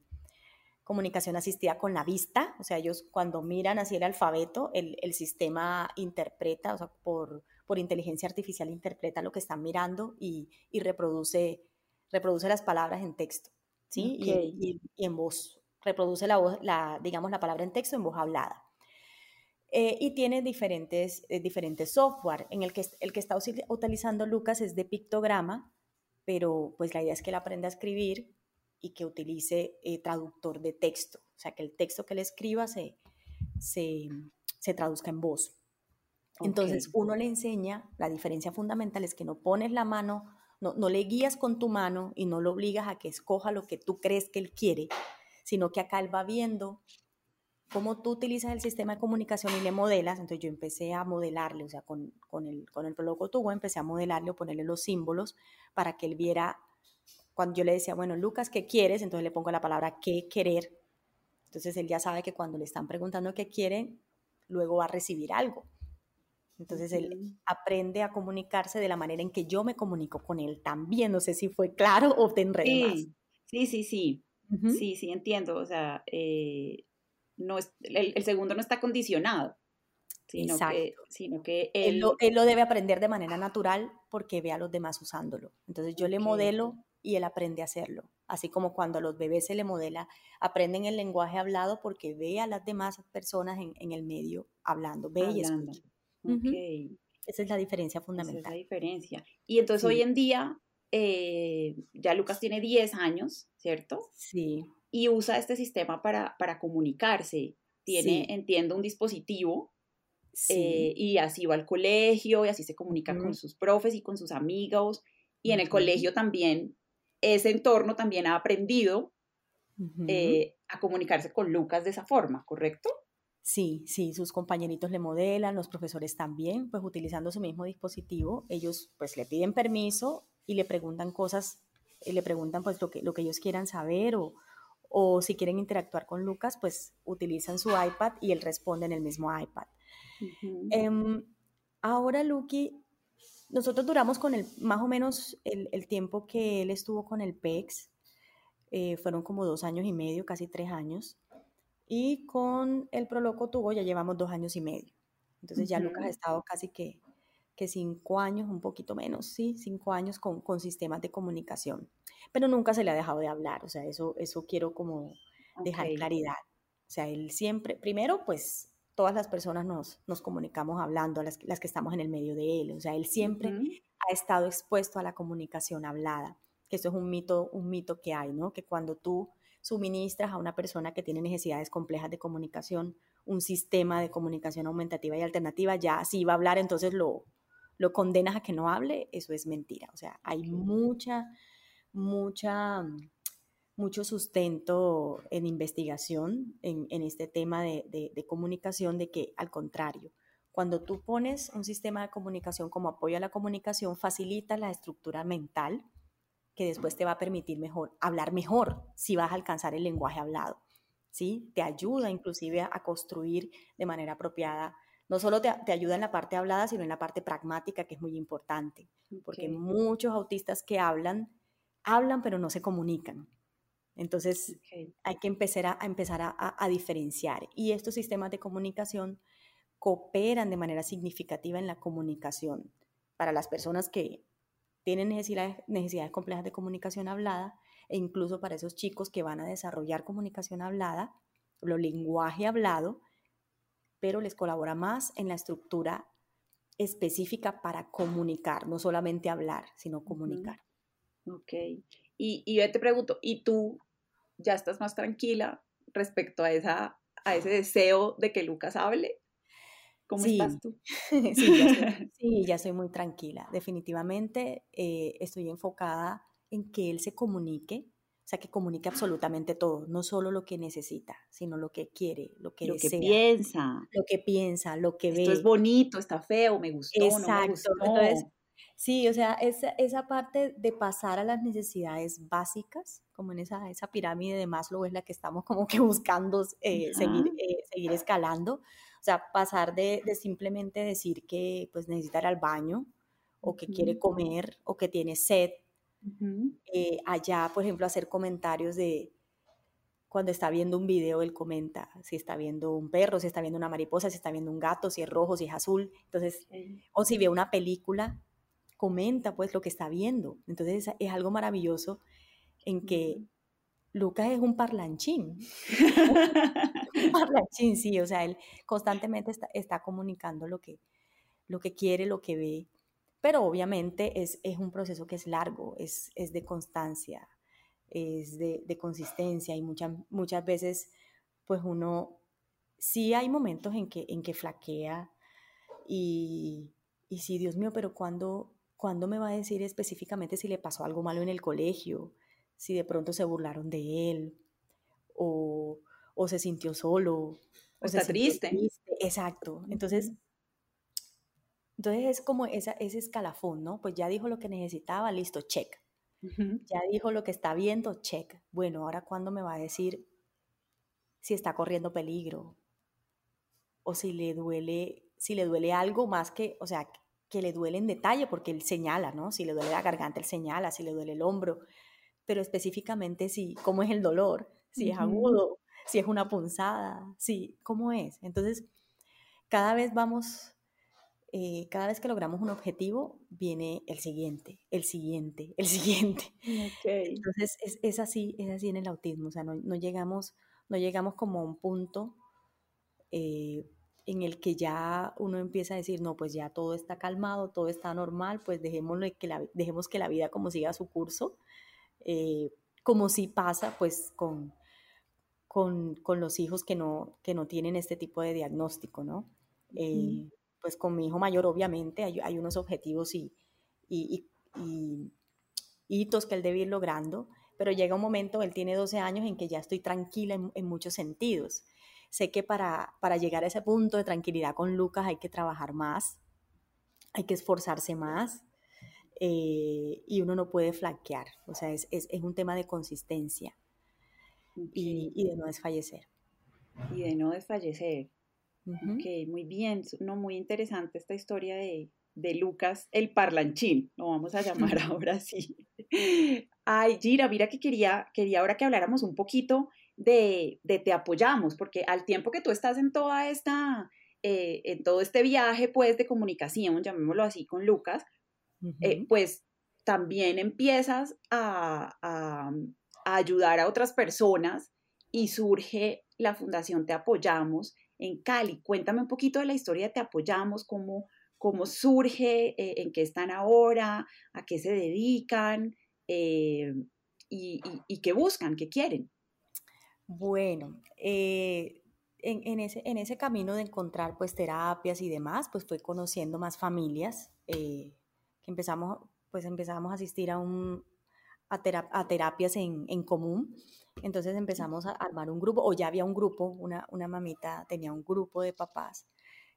comunicación asistida con la vista, o sea, ellos cuando miran así el alfabeto, el, sistema interpreta, o sea, por, por, inteligencia artificial interpreta lo que están mirando y, reproduce, reproduce las palabras en texto, ¿sí? Y, en voz, reproduce la voz, la, digamos, la palabra en texto en voz hablada. Eh, y tiene diferentes, eh, diferentes software. En el que, el que está utilizando Lucas es de pictograma, pero pues la idea es que él aprenda a escribir y que utilice eh, traductor de texto, o sea, que el texto que él escriba se, se, traduzca en voz. Entonces, uno le enseña, la diferencia fundamental es que no pones la mano, no, no le guías con tu mano y no lo obligas a que escoja lo que tú crees que él quiere, sino que acá él va viendo cómo tú utilizas el sistema de comunicación y le modelas. Entonces yo empecé a modelarle, o sea, con, con el, con el Proloco Tubo empecé a modelarle o ponerle los símbolos para que él viera, cuando yo le decía, bueno, Lucas, ¿qué quieres? Entonces le pongo la palabra qué querer. Entonces él ya sabe que cuando le están preguntando qué quiere, luego va a recibir algo. Entonces él aprende a comunicarse de la manera en que yo me comunico con él también. No sé si fue claro o te enredé sí, más. Sí, sí, sí. Sí, sí, entiendo. O sea, eh, no es, el, segundo no está condicionado, sino que, sino que él... Él, lo, debe aprender de manera natural porque ve a los demás usándolo. Entonces yo le modelo y él aprende a hacerlo. Así como cuando a los bebés se le modela, aprenden el lenguaje hablado porque ve a las demás personas en, el medio hablando, ve y escucha. Esa es la diferencia fundamental. Esa es la diferencia. Y entonces hoy en día, eh, ya Lucas tiene 10 años, ¿cierto? Sí y usa este sistema para, para comunicarse. Tiene, entiendo, un dispositivo eh, y así va al colegio y así se comunica con sus profes y con sus amigos. Y en el colegio también, ese entorno también ha aprendido eh, a comunicarse con Lucas de esa forma, ¿correcto? Sí, sí, sus compañeritos le modelan, los profesores también, pues utilizando su mismo dispositivo, ellos pues le piden permiso y le preguntan cosas, y le preguntan pues lo que, lo que ellos quieran saber o, o si quieren interactuar con Lucas, pues utilizan su iPad y él responde en el mismo iPad. Em, ahora, Lucky, nosotros duramos con el, más o menos el, tiempo que él estuvo con el PEX, eh, fueron como dos años y medio, casi tres años, y con el Proloco Tubo ya llevamos dos años y medio. Entonces ya Lucas ha estado casi que, que cinco años, un poquito menos, sí, cinco años con, con sistemas de comunicación pero nunca se le ha dejado de hablar, o sea, eso, eso quiero como dejar claridad. O sea, él siempre, primero, pues todas las personas nos, nos comunicamos hablando, las, las, que estamos en el medio de él, o sea, él siempre ha estado expuesto a la comunicación hablada, que eso es un mito, un mito que hay, ¿no? Que cuando tú suministras a una persona que tiene necesidades complejas de comunicación, un sistema de comunicación aumentativa y alternativa, ya si va a hablar, entonces lo, lo condenas a que no hable, eso es mentira. O sea, hay mucha, mucha, mucho sustento en investigación en, este tema de, comunicación, de que al contrario, cuando tú pones un sistema de comunicación como apoyo a la comunicación, facilita la estructura mental que después te va a permitir mejor, hablar mejor si vas a alcanzar el lenguaje hablado. ¿sí? Te ayuda inclusive a, construir de manera apropiada no solo te, ayuda en la parte hablada, sino en la parte pragmática, que es muy importante, porque muchos autistas que hablan hablan pero no se comunican. Entonces hay que empezar, a, empezar a, diferenciar. Y estos sistemas de comunicación cooperan de manera significativa en la comunicación para las personas que tienen necesidades, necesidades complejas de comunicación hablada e incluso para esos chicos que van a desarrollar comunicación hablada, lo lenguaje hablado, pero les colabora más en la estructura específica para comunicar, no solamente hablar, sino comunicar. Ok. Y, y yo te pregunto, ¿y tú ya estás más tranquila respecto a, esa, a ese deseo de que Lucas hable? ¿Cómo estás tú? sí, ya estoy, muy tranquila. Definitivamente eh, estoy enfocada en que él se comunique, o sea, que comunique absolutamente todo, no solo lo que necesita, sino lo que quiere, lo que lo que piensa. Lo que piensa, lo que ve. Esto es bonito, está feo, me gustó, Exacto. no me gustó. Entonces, sí, o sea, esa, esa parte de pasar a las necesidades básicas, como en esa, esa pirámide de Maslow es la que estamos como que buscando eh, seguir, eh, seguir escalando. O sea, pasar de, de, simplemente decir que pues necesita ir al baño o que quiere comer o que tiene sed eh, allá, por ejemplo, hacer comentarios de cuando está viendo un video, él comenta si está viendo un perro, si está viendo una mariposa, si está viendo un gato, si es rojo, si es azul. Entonces, o si ve una película, comenta pues lo que está viendo. Entonces, es, algo maravilloso en que Lucas es un parlanchín. un parlanchín, sí, o sea, él constantemente está, está comunicando lo que, lo que quiere, lo que ve pero obviamente es, un proceso que es largo, es, de constancia, es de, consistencia y muchas, muchas veces pues uno, sí hay momentos en que, en que flaquea y, y sí, Dios mío, pero ¿cuándo, ¿cuándo me va a decir específicamente si le pasó algo malo en el colegio? Si de pronto se burlaron de él o, se sintió solo. O, está triste. Exacto. Entonces, entonces es como esa, ese escalafón, ¿no? Pues ya dijo lo que necesitaba, listo, check. Ya dijo lo que está viendo, check. Bueno, ahora cuándo me va a decir si está corriendo peligro o si le duele, si le duele algo más que, o sea, que le duele en detalle porque él señala, ¿no? Si le duele la garganta, él señala, si le duele el hombro, pero específicamente si cómo es el dolor, si es agudo, si es una punzada, si cómo es. Entonces, cada vez vamos eh, cada vez que logramos un objetivo, viene el siguiente, el siguiente, el siguiente. Entonces es, es, así, es así en el autismo, o sea, no, no llegamos, no llegamos como a un punto eh, en el que ya uno empieza a decir, no, pues ya todo está calmado, todo está normal, pues dejémoslo que la, dejemos que la vida como siga su curso, eh, como si pasa pues con, con, con, los hijos que no, que no tienen este tipo de diagnóstico, ¿no? pues con mi hijo mayor obviamente hay, unos objetivos y, hitos que él debe ir logrando, pero llega un momento, él tiene 12 años, en que ya estoy tranquila en, muchos sentidos. Sé que para, para llegar a ese punto de tranquilidad con Lucas hay que trabajar más, hay que esforzarse más eh, y uno no puede flaquear, o sea, es, un tema de consistencia y, y de no desfallecer. Y de no desfallecer. Ok, muy bien, no, muy interesante esta historia de, Lucas, el parlanchín, lo vamos a llamar ahora sí. Ay, Gira, mira que quería, quería ahora que habláramos un poquito de, Te Apoyamos, porque al tiempo que tú estás en toda esta, eh, en todo este viaje, pues, de comunicación, llamémoslo así, con Lucas, eh, pues también empiezas a, a ayudar a otras personas y surge la Fundación Te Apoyamos, en Cali. Cuéntame un poquito de la historia, te apoyamos, cómo, cómo surge, eh, en qué están ahora, a qué se dedican eh, y, qué buscan, qué quieren. Bueno, eh, en, ese, camino de encontrar pues terapias y demás, pues fue conociendo más familias que empezamos, pues empezamos a asistir a, terapias en, común entonces empezamos a armar un grupo, o ya había un grupo, una, mamita tenía un grupo de papás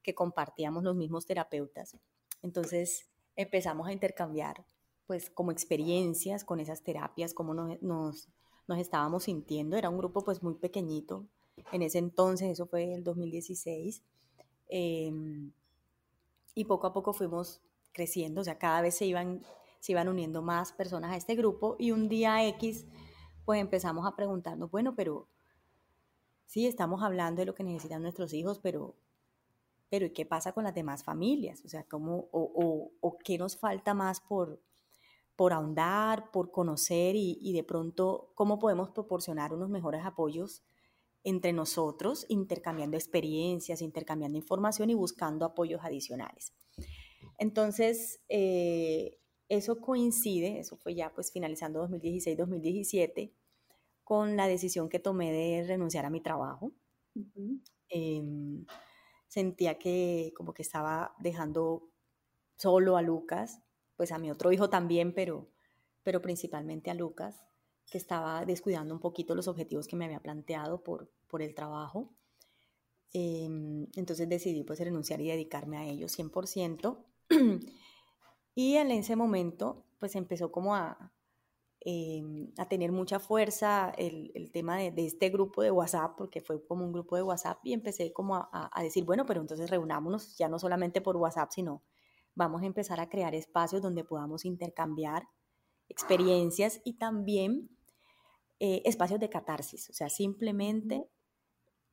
que compartíamos los mismos terapeutas. Entonces empezamos a intercambiar, pues, como experiencias con esas terapias, cómo nos, nos estábamos sintiendo. Era un grupo, pues, muy pequeñito. En ese entonces, eso fue el 2016. Em, y poco a poco fuimos creciendo, o sea, cada vez se iban, se iban uniendo más personas a este grupo y un día X pues empezamos a preguntarnos, bueno, pero sí, estamos hablando de lo que necesitan nuestros hijos, pero, pero ¿y qué pasa con las demás familias? O sea, ¿cómo, o, o, qué nos falta más por, por ahondar, por conocer y, y, de pronto cómo podemos proporcionar unos mejores apoyos entre nosotros, intercambiando experiencias, intercambiando información y buscando apoyos adicionales. Entonces, eh, eso coincide, eso fue ya pues finalizando 2016-2017, con la decisión que tomé de renunciar a mi trabajo. Em, sentía que como que estaba dejando solo a Lucas, pues a mi otro hijo también, pero, pero principalmente a Lucas, que estaba descuidando un poquito los objetivos que me había planteado por, por el trabajo. Em, entonces decidí pues renunciar y dedicarme a ellos 100%. Y en ese momento, pues empezó como a, em, a tener mucha fuerza el, el tema de, de, este grupo de WhatsApp, porque fue como un grupo de WhatsApp y empecé como a, a, decir, bueno, pero entonces reunámonos ya no solamente por WhatsApp, sino vamos a empezar a crear espacios donde podamos intercambiar experiencias y también eh, espacios de catarsis. O sea, simplemente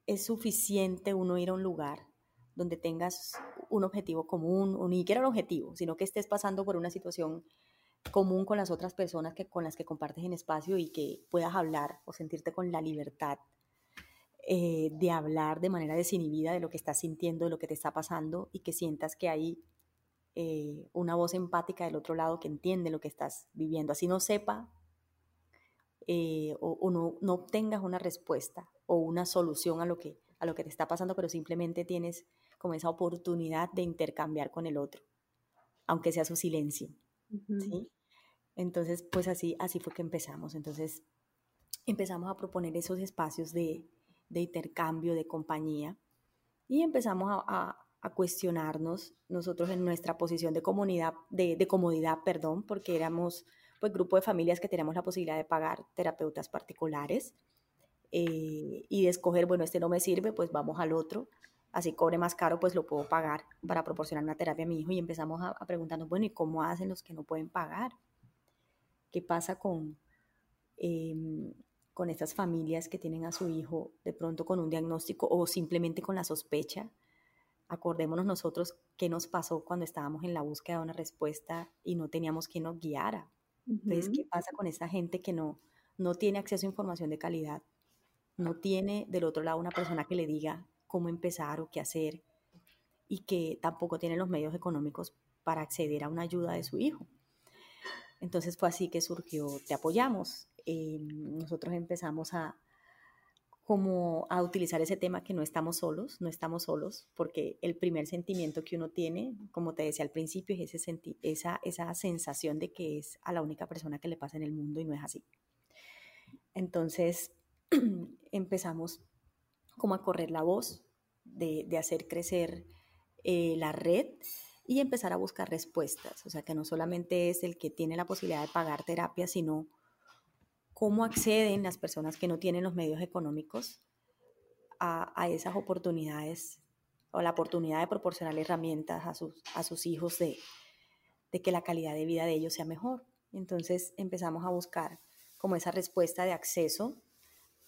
es suficiente uno ir a un lugar donde tengas un objetivo común, o ni siquiera un objetivo, sino que estés pasando por una situación común con las otras personas que, con las que compartes en espacio y que puedas hablar o sentirte con la libertad eh, de hablar de manera desinhibida de lo que estás sintiendo, de lo que te está pasando y que sientas que hay eh, una voz empática del otro lado que entiende lo que estás viviendo. Así no sepa eh, o, o no, no obtengas una respuesta o una solución a lo que, a lo que te está pasando, pero simplemente tienes como esa oportunidad de intercambiar con el otro, aunque sea su silencio. ¿sí? Entonces, pues así, así fue que empezamos. Entonces, empezamos a proponer esos espacios de, de intercambio, de compañía, y empezamos a, a, a, cuestionarnos nosotros en nuestra posición de comunidad, de, comodidad, perdón, porque éramos pues grupo de familias que teníamos la posibilidad de pagar terapeutas particulares eh, y de escoger, bueno, este no me sirve, pues vamos al otro así cobre más caro, pues lo puedo pagar para proporcionar una terapia a mi hijo y empezamos a, preguntarnos, bueno, ¿y cómo hacen los que no pueden pagar? ¿Qué pasa con, em, con estas familias que tienen a su hijo de pronto con un diagnóstico o simplemente con la sospecha? Acordémonos nosotros qué nos pasó cuando estábamos en la búsqueda de una respuesta y no teníamos quien nos guiara. Entonces, ¿qué pasa con esa gente que no, no tiene acceso a información de calidad? No tiene del otro lado una persona que le diga, cómo empezar o qué hacer y que tampoco tiene los medios económicos para acceder a una ayuda de su hijo. Entonces fue así que surgió Te Apoyamos. Eh, nosotros empezamos a como a utilizar ese tema que no estamos solos, no estamos solos, porque el primer sentimiento que uno tiene, como te decía al principio, es ese esa, esa sensación de que es a la única persona que le pasa en el mundo y no es así. Entonces empezamos como a correr la voz, de, de hacer crecer eh, la red y empezar a buscar respuestas. O sea, que no solamente es el que tiene la posibilidad de pagar terapia, sino cómo acceden las personas que no tienen los medios económicos a, a esas oportunidades o la oportunidad de proporcionar herramientas a sus, a sus hijos de, de que la calidad de vida de ellos sea mejor. Entonces empezamos a buscar como esa respuesta de acceso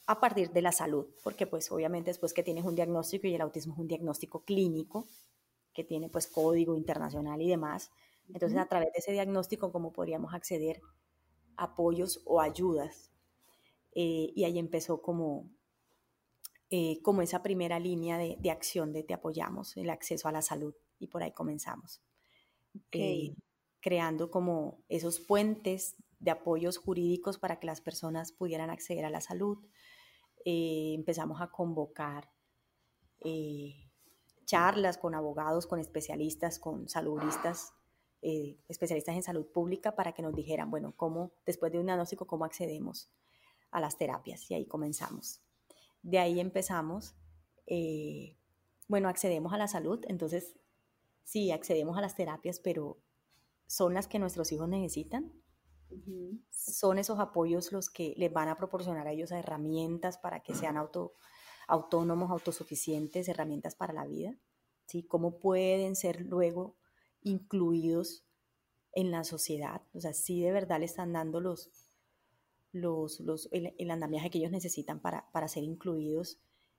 a partir de la salud, porque pues obviamente después que tienes un diagnóstico y el autismo es un diagnóstico clínico, que tiene pues código internacional y demás, entonces a través de ese diagnóstico, ¿cómo podríamos acceder apoyos o ayudas? Eh, y ahí empezó como, eh, como esa primera línea de, de, acción de Te Apoyamos, el acceso a la salud, y por ahí comenzamos. Okay. Eh, creando como esos puentes de apoyos jurídicos para que las personas pudieran acceder a la salud, empezamos a convocar charlas con abogados, con especialistas, con saludistas, eh, especialistas en salud pública para que nos dijeran, bueno, cómo, después de un diagnóstico, cómo accedemos a las terapias. Y ahí comenzamos. De ahí empezamos, eh, bueno, accedemos a la salud, entonces sí, accedemos a las terapias, pero ¿son las que nuestros hijos necesitan? Son esos apoyos los que les van a proporcionar a ellos herramientas para que sean auto, autónomos, autosuficientes, herramientas para la vida. ¿sí? ¿Cómo pueden ser luego incluidos en la sociedad? O sea, si de verdad le están dando los, los, los, el, el, andamiaje que ellos necesitan para, para ser incluidos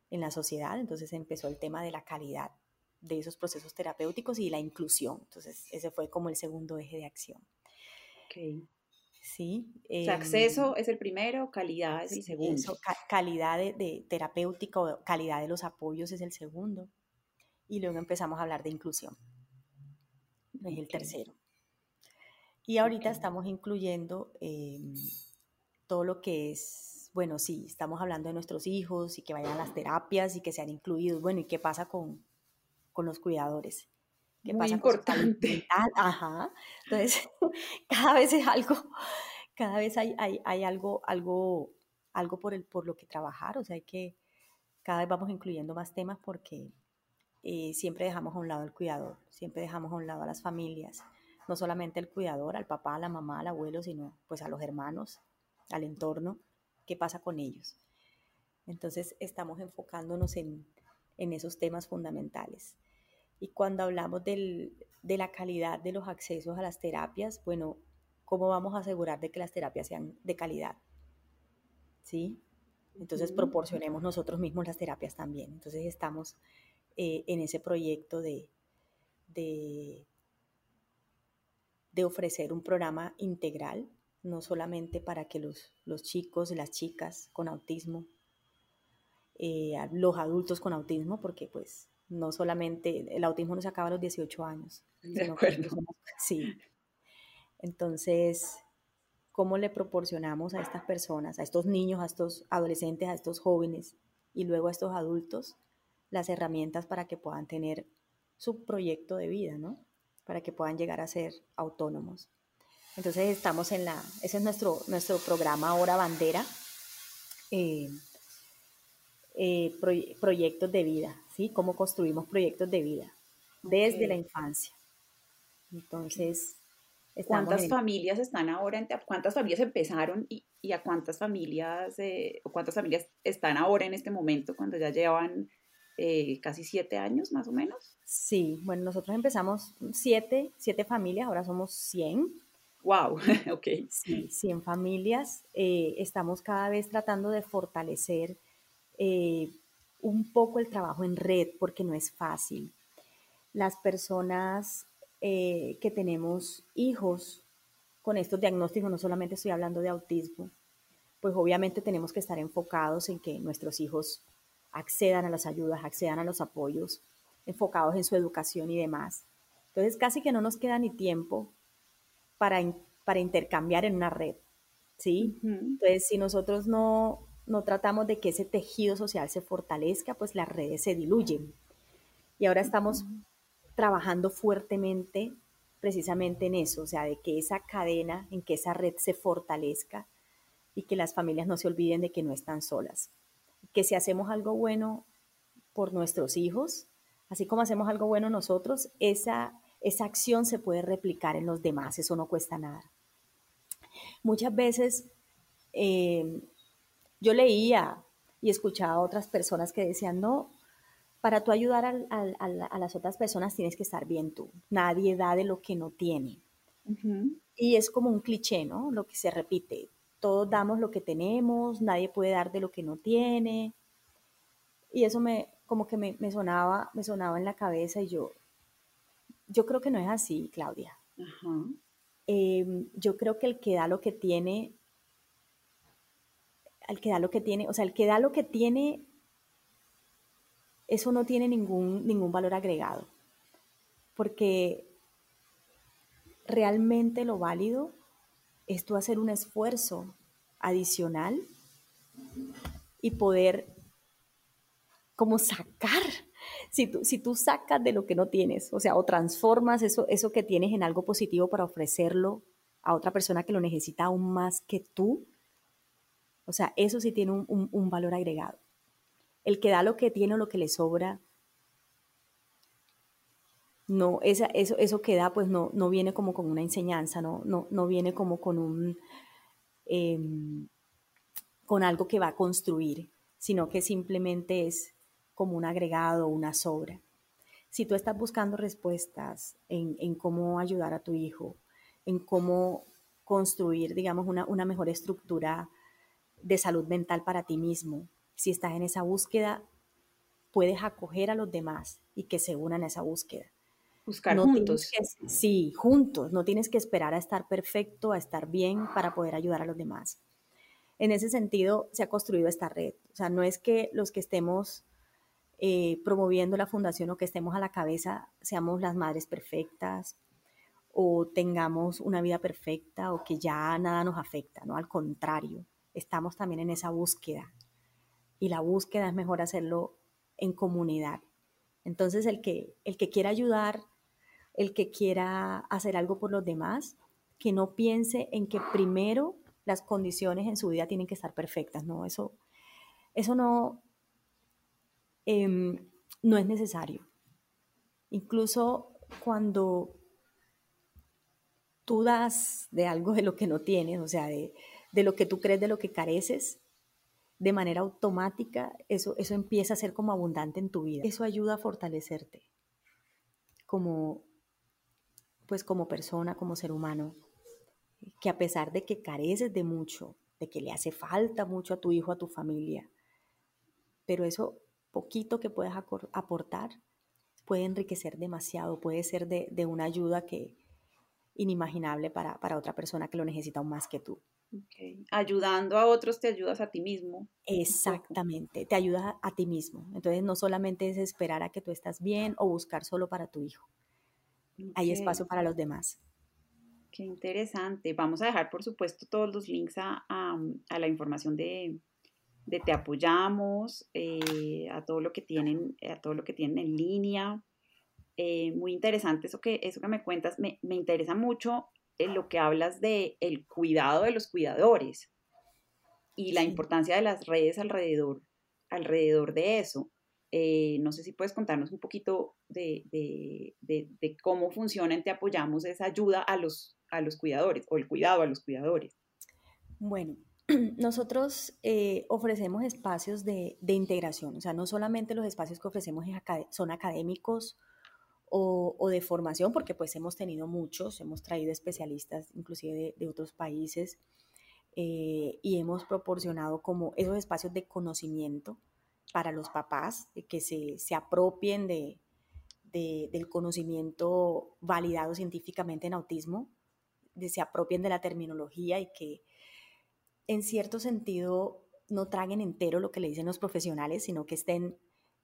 en la sociedad. Entonces empezó el tema de la calidad de esos procesos terapéuticos y la inclusión. Entonces ese fue como el segundo eje de acción. Okay. Sí. Eh, acceso es el primero, calidad es el segundo. calidad de, de terapéutica calidad de los apoyos es el segundo. Y luego empezamos a hablar de inclusión. Es el tercero. Y ahorita estamos incluyendo em, todo lo que es, bueno, sí, estamos hablando de nuestros hijos y que vayan a las terapias y que sean incluidos. Bueno, ¿y qué pasa con, con los cuidadores? ¿Qué Muy importante. Ajá. Entonces, cada vez es algo, cada vez hay, hay, hay, algo, algo, algo por, el, por lo que trabajar. O sea, hay que, cada vez vamos incluyendo más temas porque eh, siempre dejamos a un lado al cuidador, siempre dejamos a un lado a las familias, no solamente el cuidador, al papá, a la mamá, al abuelo, sino pues a los hermanos, al entorno, qué pasa con ellos. Entonces estamos enfocándonos en, en esos temas fundamentales. Y cuando hablamos del, de la calidad de los accesos a las terapias, bueno, ¿cómo vamos a asegurar de que las terapias sean de calidad? ¿Sí? Entonces proporcionemos nosotros mismos las terapias también. Entonces estamos eh, en ese proyecto de, de, de, ofrecer un programa integral, no solamente para que los, los chicos las chicas con autismo, eh, los adultos con autismo, porque pues no solamente, el autismo no se acaba a los 18 años. De acuerdo. sí. Entonces, ¿cómo le proporcionamos a estas personas, a estos niños, a estos adolescentes, a estos jóvenes y luego a estos adultos las herramientas para que puedan tener su proyecto de vida, ¿no? Para que puedan llegar a ser autónomos. Entonces estamos en la, ese es nuestro, nuestro programa ahora bandera, eh, eh, proyectos de vida, ¿sí? Cómo construimos proyectos de vida desde la infancia. Entonces, ¿cuántas familias están ahora, cuántas familias empezaron y, y a cuántas familias, eh, cuántas familias están ahora en este momento cuando ya llevan eh, casi siete años más o menos? Sí, bueno, nosotros empezamos siete, siete familias, ahora somos 100. Wow, ok. Sí, 100 familias. Eh, estamos cada vez tratando de fortalecer eh, un poco el trabajo en red porque no es fácil. Las personas eh, que tenemos hijos con estos diagnósticos, no solamente estoy hablando de autismo, pues obviamente tenemos que estar enfocados en que nuestros hijos accedan a las ayudas, accedan a los apoyos, enfocados en su educación y demás. Entonces casi que no nos queda ni tiempo para, para intercambiar en una red, ¿sí? Entonces si nosotros no, no tratamos de que ese tejido social se fortalezca, pues las redes se diluyen. Y ahora estamos trabajando fuertemente precisamente en eso, o sea, de que esa cadena, en que esa red se fortalezca y que las familias no se olviden de que no están solas. Que si hacemos algo bueno por nuestros hijos, así como hacemos algo bueno nosotros, esa, esa acción se puede replicar en los demás, eso no cuesta nada. Muchas veces eh, yo leía y escuchaba a otras personas que decían, no, para tú ayudar a, las otras personas tienes que estar bien tú. Nadie da de lo que no tiene. Y es como un cliché, ¿no? Lo que se repite. Todos damos lo que tenemos, nadie puede dar de lo que no tiene. Y eso me, como que me, sonaba, me sonaba en la cabeza y yo, yo creo que no es así, Claudia. Em, yo creo que el que da lo que tiene al que da lo que tiene, o sea, el que da lo que tiene, eso no tiene ningún, ningún valor agregado, porque realmente lo válido es tú hacer un esfuerzo adicional y poder como sacar, si tú, si tú sacas de lo que no tienes, o sea, o transformas eso, eso que tienes en algo positivo para ofrecerlo a otra persona que lo necesita aún más que tú, o sea, eso sí tiene un, valor agregado. El que da lo que tiene o lo que le sobra, no, eso, eso que da, pues no, no viene como con una enseñanza, no, no, no viene como con un em, con algo que va a construir, sino que simplemente es como un agregado, una sobra. Si tú estás buscando respuestas en, en cómo ayudar a tu hijo, en cómo construir, digamos, una, una mejor estructura de salud mental para ti mismo. Si estás en esa búsqueda, puedes acoger a los demás y que se unan a esa búsqueda. Buscar juntos. sí, juntos. No tienes que esperar a estar perfecto, a estar bien para poder ayudar a los demás. En ese sentido, se ha construido esta red. O sea, no es que los que estemos eh, promoviendo la fundación o que estemos a la cabeza seamos las madres perfectas o tengamos una vida perfecta o que ya nada nos afecta, ¿no? Al contrario, estamos también en esa búsqueda y la búsqueda es mejor hacerlo en comunidad. Entonces, el que, el que quiera ayudar, el que quiera hacer algo por los demás, que no piense en que primero las condiciones en su vida tienen que estar perfectas, ¿no? Eso, eso no, em, no es necesario. Incluso cuando tú das de algo de lo que no tienes, o sea, de, de lo que tú crees de lo que careces, de manera automática, eso, eso empieza a ser como abundante en tu vida. Eso ayuda a fortalecerte como, pues como persona, como ser humano, que a pesar de que careces de mucho, de que le hace falta mucho a tu hijo, a tu familia, pero eso poquito que puedes aportar puede enriquecer demasiado, puede ser de, de una ayuda que inimaginable para, para otra persona que lo necesita aún más que tú. Ayudando a otros te ayudas a ti mismo. Exactamente, te ayudas a ti mismo. Entonces no solamente es esperar a que tú estás bien o buscar solo para tu hijo. Hay espacio para los demás. Qué interesante. Vamos a dejar, por supuesto, todos los links a, la información de, Te Apoyamos, eh, a todo lo que tienen, a todo lo que tienen en línea. Eh, muy interesante eso que, eso que me cuentas. Me, me interesa mucho lo que hablas de el cuidado de los cuidadores y la importancia de las redes alrededor, alrededor de eso. Eh, no sé si puedes contarnos un poquito de, cómo funciona en Te Apoyamos esa ayuda a los, a los cuidadores o el cuidado a los cuidadores. Bueno, nosotros eh, ofrecemos espacios de, integración, o sea, no solamente los espacios que ofrecemos son académicos o, de formación, porque pues hemos tenido muchos, hemos traído especialistas inclusive de, otros países eh, y hemos proporcionado como esos espacios de conocimiento para los papás, de que se, se apropien de, del conocimiento validado científicamente en autismo, de se apropien de la terminología y que en cierto sentido no traguen entero lo que le dicen los profesionales, sino que estén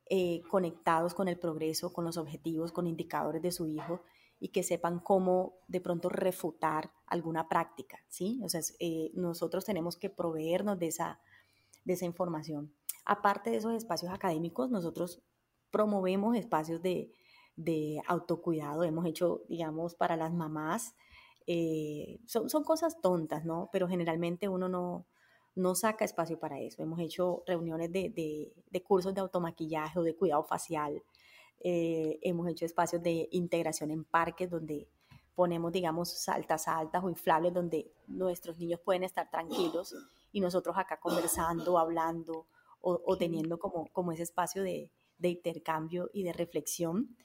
eh, conectados con el progreso, con los objetivos, con indicadores de su hijo y que sepan cómo de pronto refutar alguna práctica, ¿sí? O sea, eh, nosotros tenemos que proveernos de esa, de esa información. Aparte de esos espacios académicos, nosotros promovemos espacios de, de autocuidado. Hemos hecho, digamos, para las mamás, eh, son, son cosas tontas, ¿no? Pero generalmente uno no, no saca espacio para eso. Hemos hecho reuniones de, cursos de automaquillaje o de cuidado facial. Eh, hemos hecho espacios de integración en parques donde ponemos, digamos, saltas altas o inflables donde nuestros niños pueden estar tranquilos y nosotros acá conversando, hablando o, teniendo como, como ese espacio de, intercambio y de reflexión.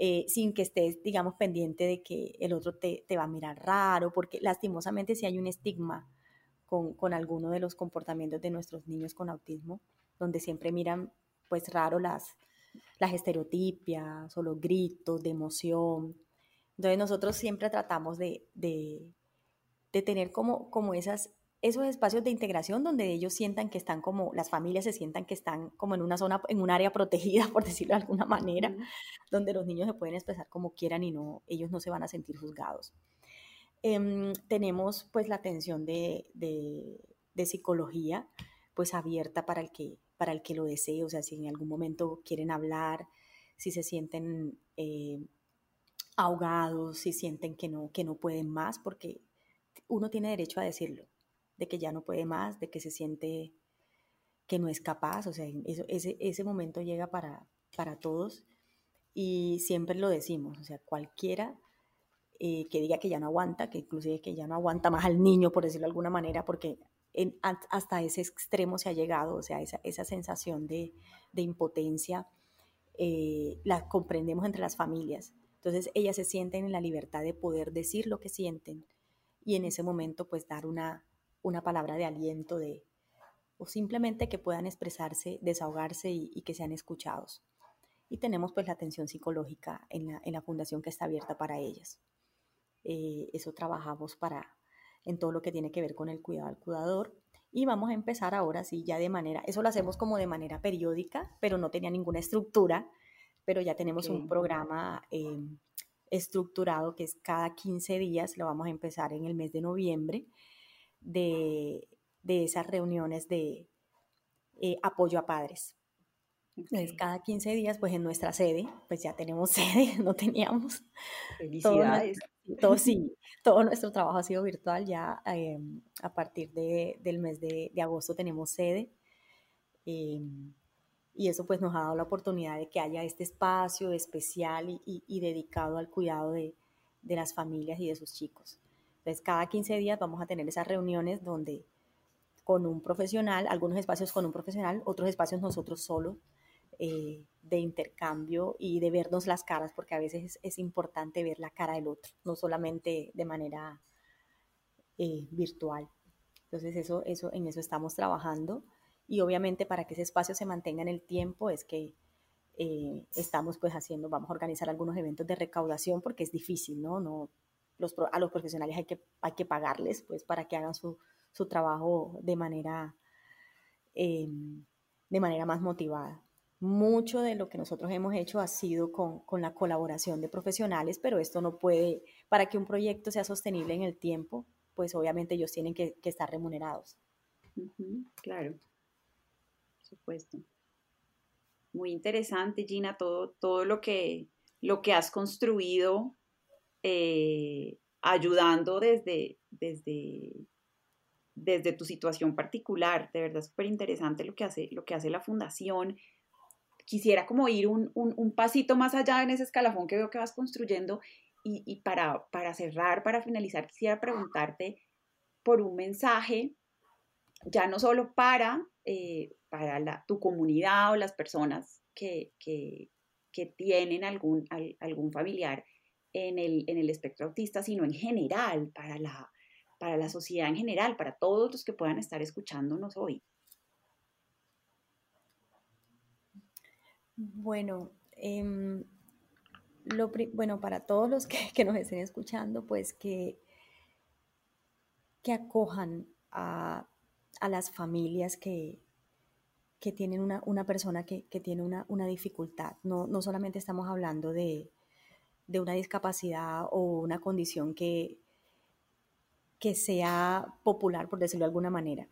Eh, sin que estés, digamos, pendiente de que el otro te, te va a mirar raro, porque lastimosamente si hay un estigma con, con alguno de los comportamientos de nuestros niños con autismo, donde siempre miran pues raro las, las estereotipias o los gritos de emoción. Entonces nosotros siempre tratamos de, de, de tener como, como esas, esos espacios de integración donde ellos sientan que están como, las familias se sientan que están como en una zona, en un área protegida, por decirlo de alguna manera, donde los niños se pueden expresar como quieran y no, ellos no se van a sentir juzgados. Em, tenemos pues la atención de, psicología pues abierta para el, que, para el que lo desee, o sea, si en algún momento quieren hablar, si se sienten eh, ahogados, si sienten que no, que no pueden más, porque uno tiene derecho a decirlo, de que ya no puede más, de que se siente que no es capaz, o sea, ese, ese momento llega para, para todos y siempre lo decimos, o sea, cualquiera eh, que diga que ya no aguanta, que inclusive que ya no aguanta más al niño, por decirlo de alguna manera, porque hasta ese extremo se ha llegado, o sea, esa, esa sensación de, de impotencia eh, la comprendemos entre las familias. Entonces ellas se sienten en la libertad de poder decir lo que sienten y en ese momento pues dar una, una palabra de aliento, de, o simplemente que puedan expresarse, desahogarse y, que sean escuchados. Y tenemos pues la atención psicológica en la, fundación que está abierta para ellas. Eh, eso trabajamos para en todo lo que tiene que ver con el cuidado al cuidador. Y vamos a empezar ahora sí ya de manera, eso lo hacemos como de manera periódica, pero no tenía ninguna estructura, pero ya tenemos un programa eh, estructurado que es cada 15 días, lo vamos a empezar en el mes de noviembre, de, esas reuniones de eh, apoyo a padres. Entonces, cada 15 días, pues en nuestra sede, pues ya tenemos sede, no teníamos. Felicidades. Todo, sí, todo nuestro trabajo ha sido virtual, ya em, a partir del mes de, agosto tenemos sede. Em, y eso pues nos ha dado la oportunidad de que haya este espacio especial y, dedicado al cuidado de, las familias y de sus chicos. Cada 15 días vamos a tener esas reuniones donde con un profesional, algunos espacios con un profesional, otros espacios nosotros solos, eh, de intercambio y de vernos las caras, porque a veces es, importante ver la cara del otro, no solamente de manera eh, virtual. Entonces, eso, eso, en eso estamos trabajando y obviamente para que ese espacio se mantenga en el tiempo es que eh, estamos pues haciendo, vamos a organizar algunos eventos de recaudación porque es difícil, ¿no? no los, a los profesionales hay que, hay que pagarles pues para que hagan su, su trabajo de manera, em, de manera más motivada. Mucho de lo que nosotros hemos hecho ha sido con, con, la colaboración de profesionales, pero esto no puede, para que un proyecto sea sostenible en el tiempo, pues obviamente ellos tienen que, estar remunerados. claro supuesto. Muy interesante, Gina, todo, todo lo, que, lo que has construido eh, ayudando desde, desde, desde tu situación particular. De verdad, súper interesante lo que, hace, lo que hace la fundación. Quisiera como ir un, pasito más allá en ese escalafón que veo que vas construyendo y, para, para cerrar, para finalizar, quisiera preguntarte por un mensaje, ya no solo para eh, para tu comunidad o las personas que, que, que tienen algún, algún familiar en el, en el espectro autista, sino en general, para la, para la sociedad en general, para todos los que puedan estar escuchándonos hoy? Bueno, em, lo, bueno para todos los que, que, nos estén escuchando, pues que, que acojan a, a las familias que, que tienen una, una persona que, que tiene una, una dificultad. No, no, solamente estamos hablando de, de, una discapacidad o una condición que, que sea popular, por decirlo de alguna manera.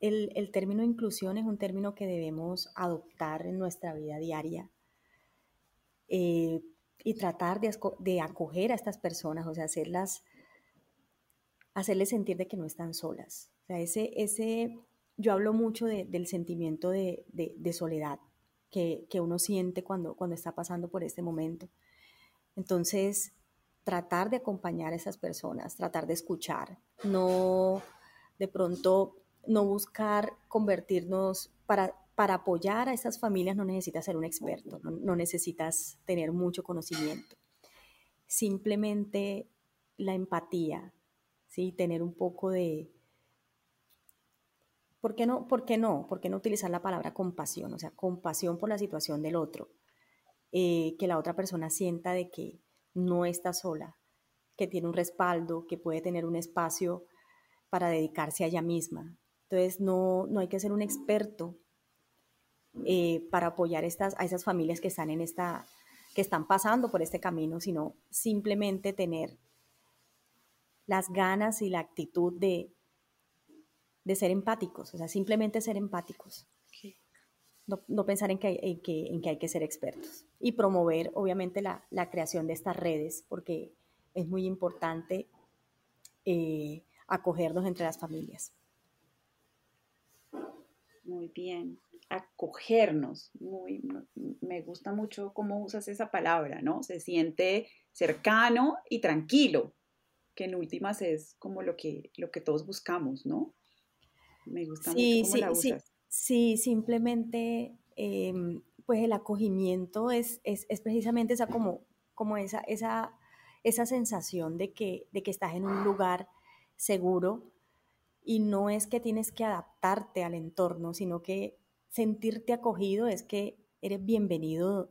El, el, término inclusión es un término que debemos adoptar en nuestra vida diaria eh, y tratar de, de, acoger a estas personas, o sea, hacerlas, hacerles sentir de que no están solas. O sea, ese, ese, yo hablo mucho del sentimiento de, soledad que, uno siente cuando, cuando está pasando por este momento. Entonces, tratar de acompañar a esas personas, tratar de escuchar, no de pronto no buscar convertirnos para, para apoyar a esas familias no necesitas ser un experto, no, necesitas tener mucho conocimiento. Simplemente la empatía, ¿sí? tener un poco de, ¿Por qué no? ¿Por qué no? ¿Por qué no utilizar la palabra compasión? O sea, compasión por la situación del otro. Eh, que la otra persona sienta de que no está sola, que tiene un respaldo, que puede tener un espacio para dedicarse a ella misma. Entonces, no, no hay que ser un experto eh, para apoyar estas, a esas familias que están, en esta, que están pasando por este camino, sino simplemente tener las ganas y la actitud de, de ser empáticos, o sea, simplemente ser empáticos. No, pensar en que, en, que, en que, hay que ser expertos. Y promover, obviamente, la, la creación de estas redes, porque es muy importante eh, acogernos entre las familias. Muy bien, acogernos. Muy, me gusta mucho cómo usas esa palabra, ¿no? Se siente cercano y tranquilo, que en últimas es como lo que, lo que todos buscamos, ¿no? Me gusta sí, mucho cómo sí, la usas. Sí, simplemente em, pues el acogimiento es, es, es, precisamente esa como, como esa, esa, esa sensación de que, de que estás en un lugar seguro Y no es que tienes que adaptarte al entorno, sino que sentirte acogido es que eres bienvenido,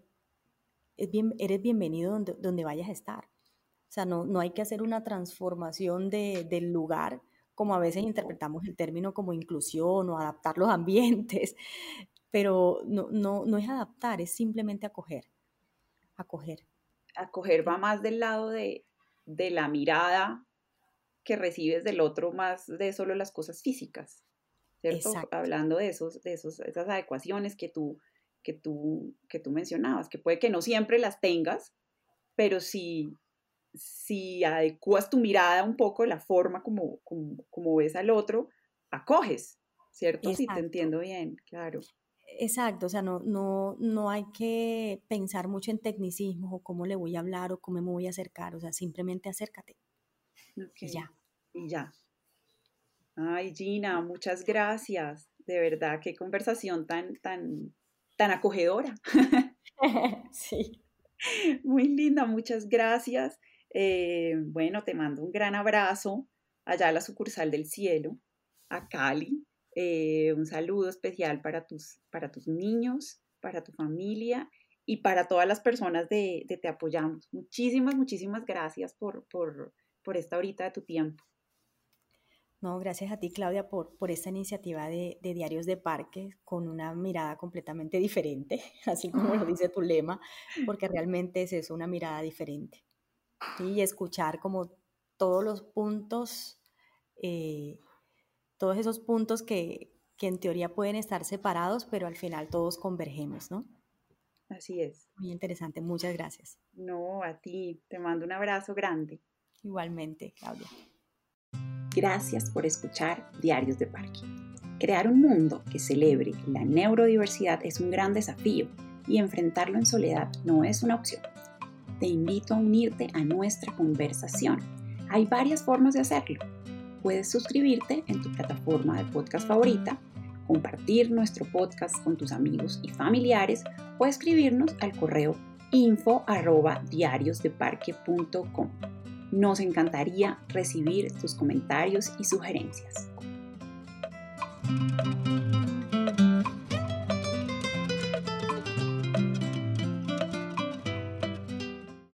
eres bienvenido donde, donde vayas a estar. O sea, no, no hay que hacer una transformación de, del lugar, como a veces interpretamos el término como inclusión o adaptar los ambientes, pero no, no, no es adaptar, es simplemente acoger, acoger. Acoger va más del lado de, de la mirada que recibes del otro, más de solo las cosas físicas, ¿cierto? Hablando de, esos, de esos, esas adecuaciones que tú, que, tú, que tú mencionabas, que puede que no siempre las tengas, pero si, si adecuas tu mirada un poco, la forma como, como, ves al otro, acoges, ¿cierto? Si te entiendo bien, claro. Exacto, o sea, no, no, no hay que pensar mucho en tecnicismos o cómo le voy a hablar o cómo me voy a acercar, o sea, simplemente acércate. Y ya. Y ya. Ay, Gina, muchas gracias. De verdad, qué conversación tan, tan, tan acogedora. sí. Muy linda, muchas gracias. Eh, bueno, te mando un gran abrazo allá a la sucursal del cielo, a Cali. Eh, un saludo especial para tus, para tus niños, para tu familia y para todas las personas de, Te Apoyamos. Muchísimas, muchísimas gracias por, por, por, esta horita de tu tiempo. No, gracias a ti, Claudia, por, por esta iniciativa de, de, Diarios de Parque con una mirada completamente diferente, así como lo dice tu lema, porque realmente es eso, una mirada diferente. Y escuchar como todos los puntos eh, todos esos puntos que, en teoría pueden estar separados, pero al final todos convergemos, ¿no? Así es. Muy interesante, muchas gracias. No, a ti, te mando un abrazo grande. Igualmente, Claudia. Gracias por escuchar Diarios de Parque. Crear un mundo que celebre la neurodiversidad es un gran desafío y enfrentarlo en soledad no es una opción. Te invito a unirte a nuestra conversación. Hay varias formas de hacerlo puedes suscribirte en tu plataforma de podcast favorita, compartir nuestro podcast con tus amigos y familiares o escribirnos al correo info. Nos encantaría recibir tus comentarios y sugerencias.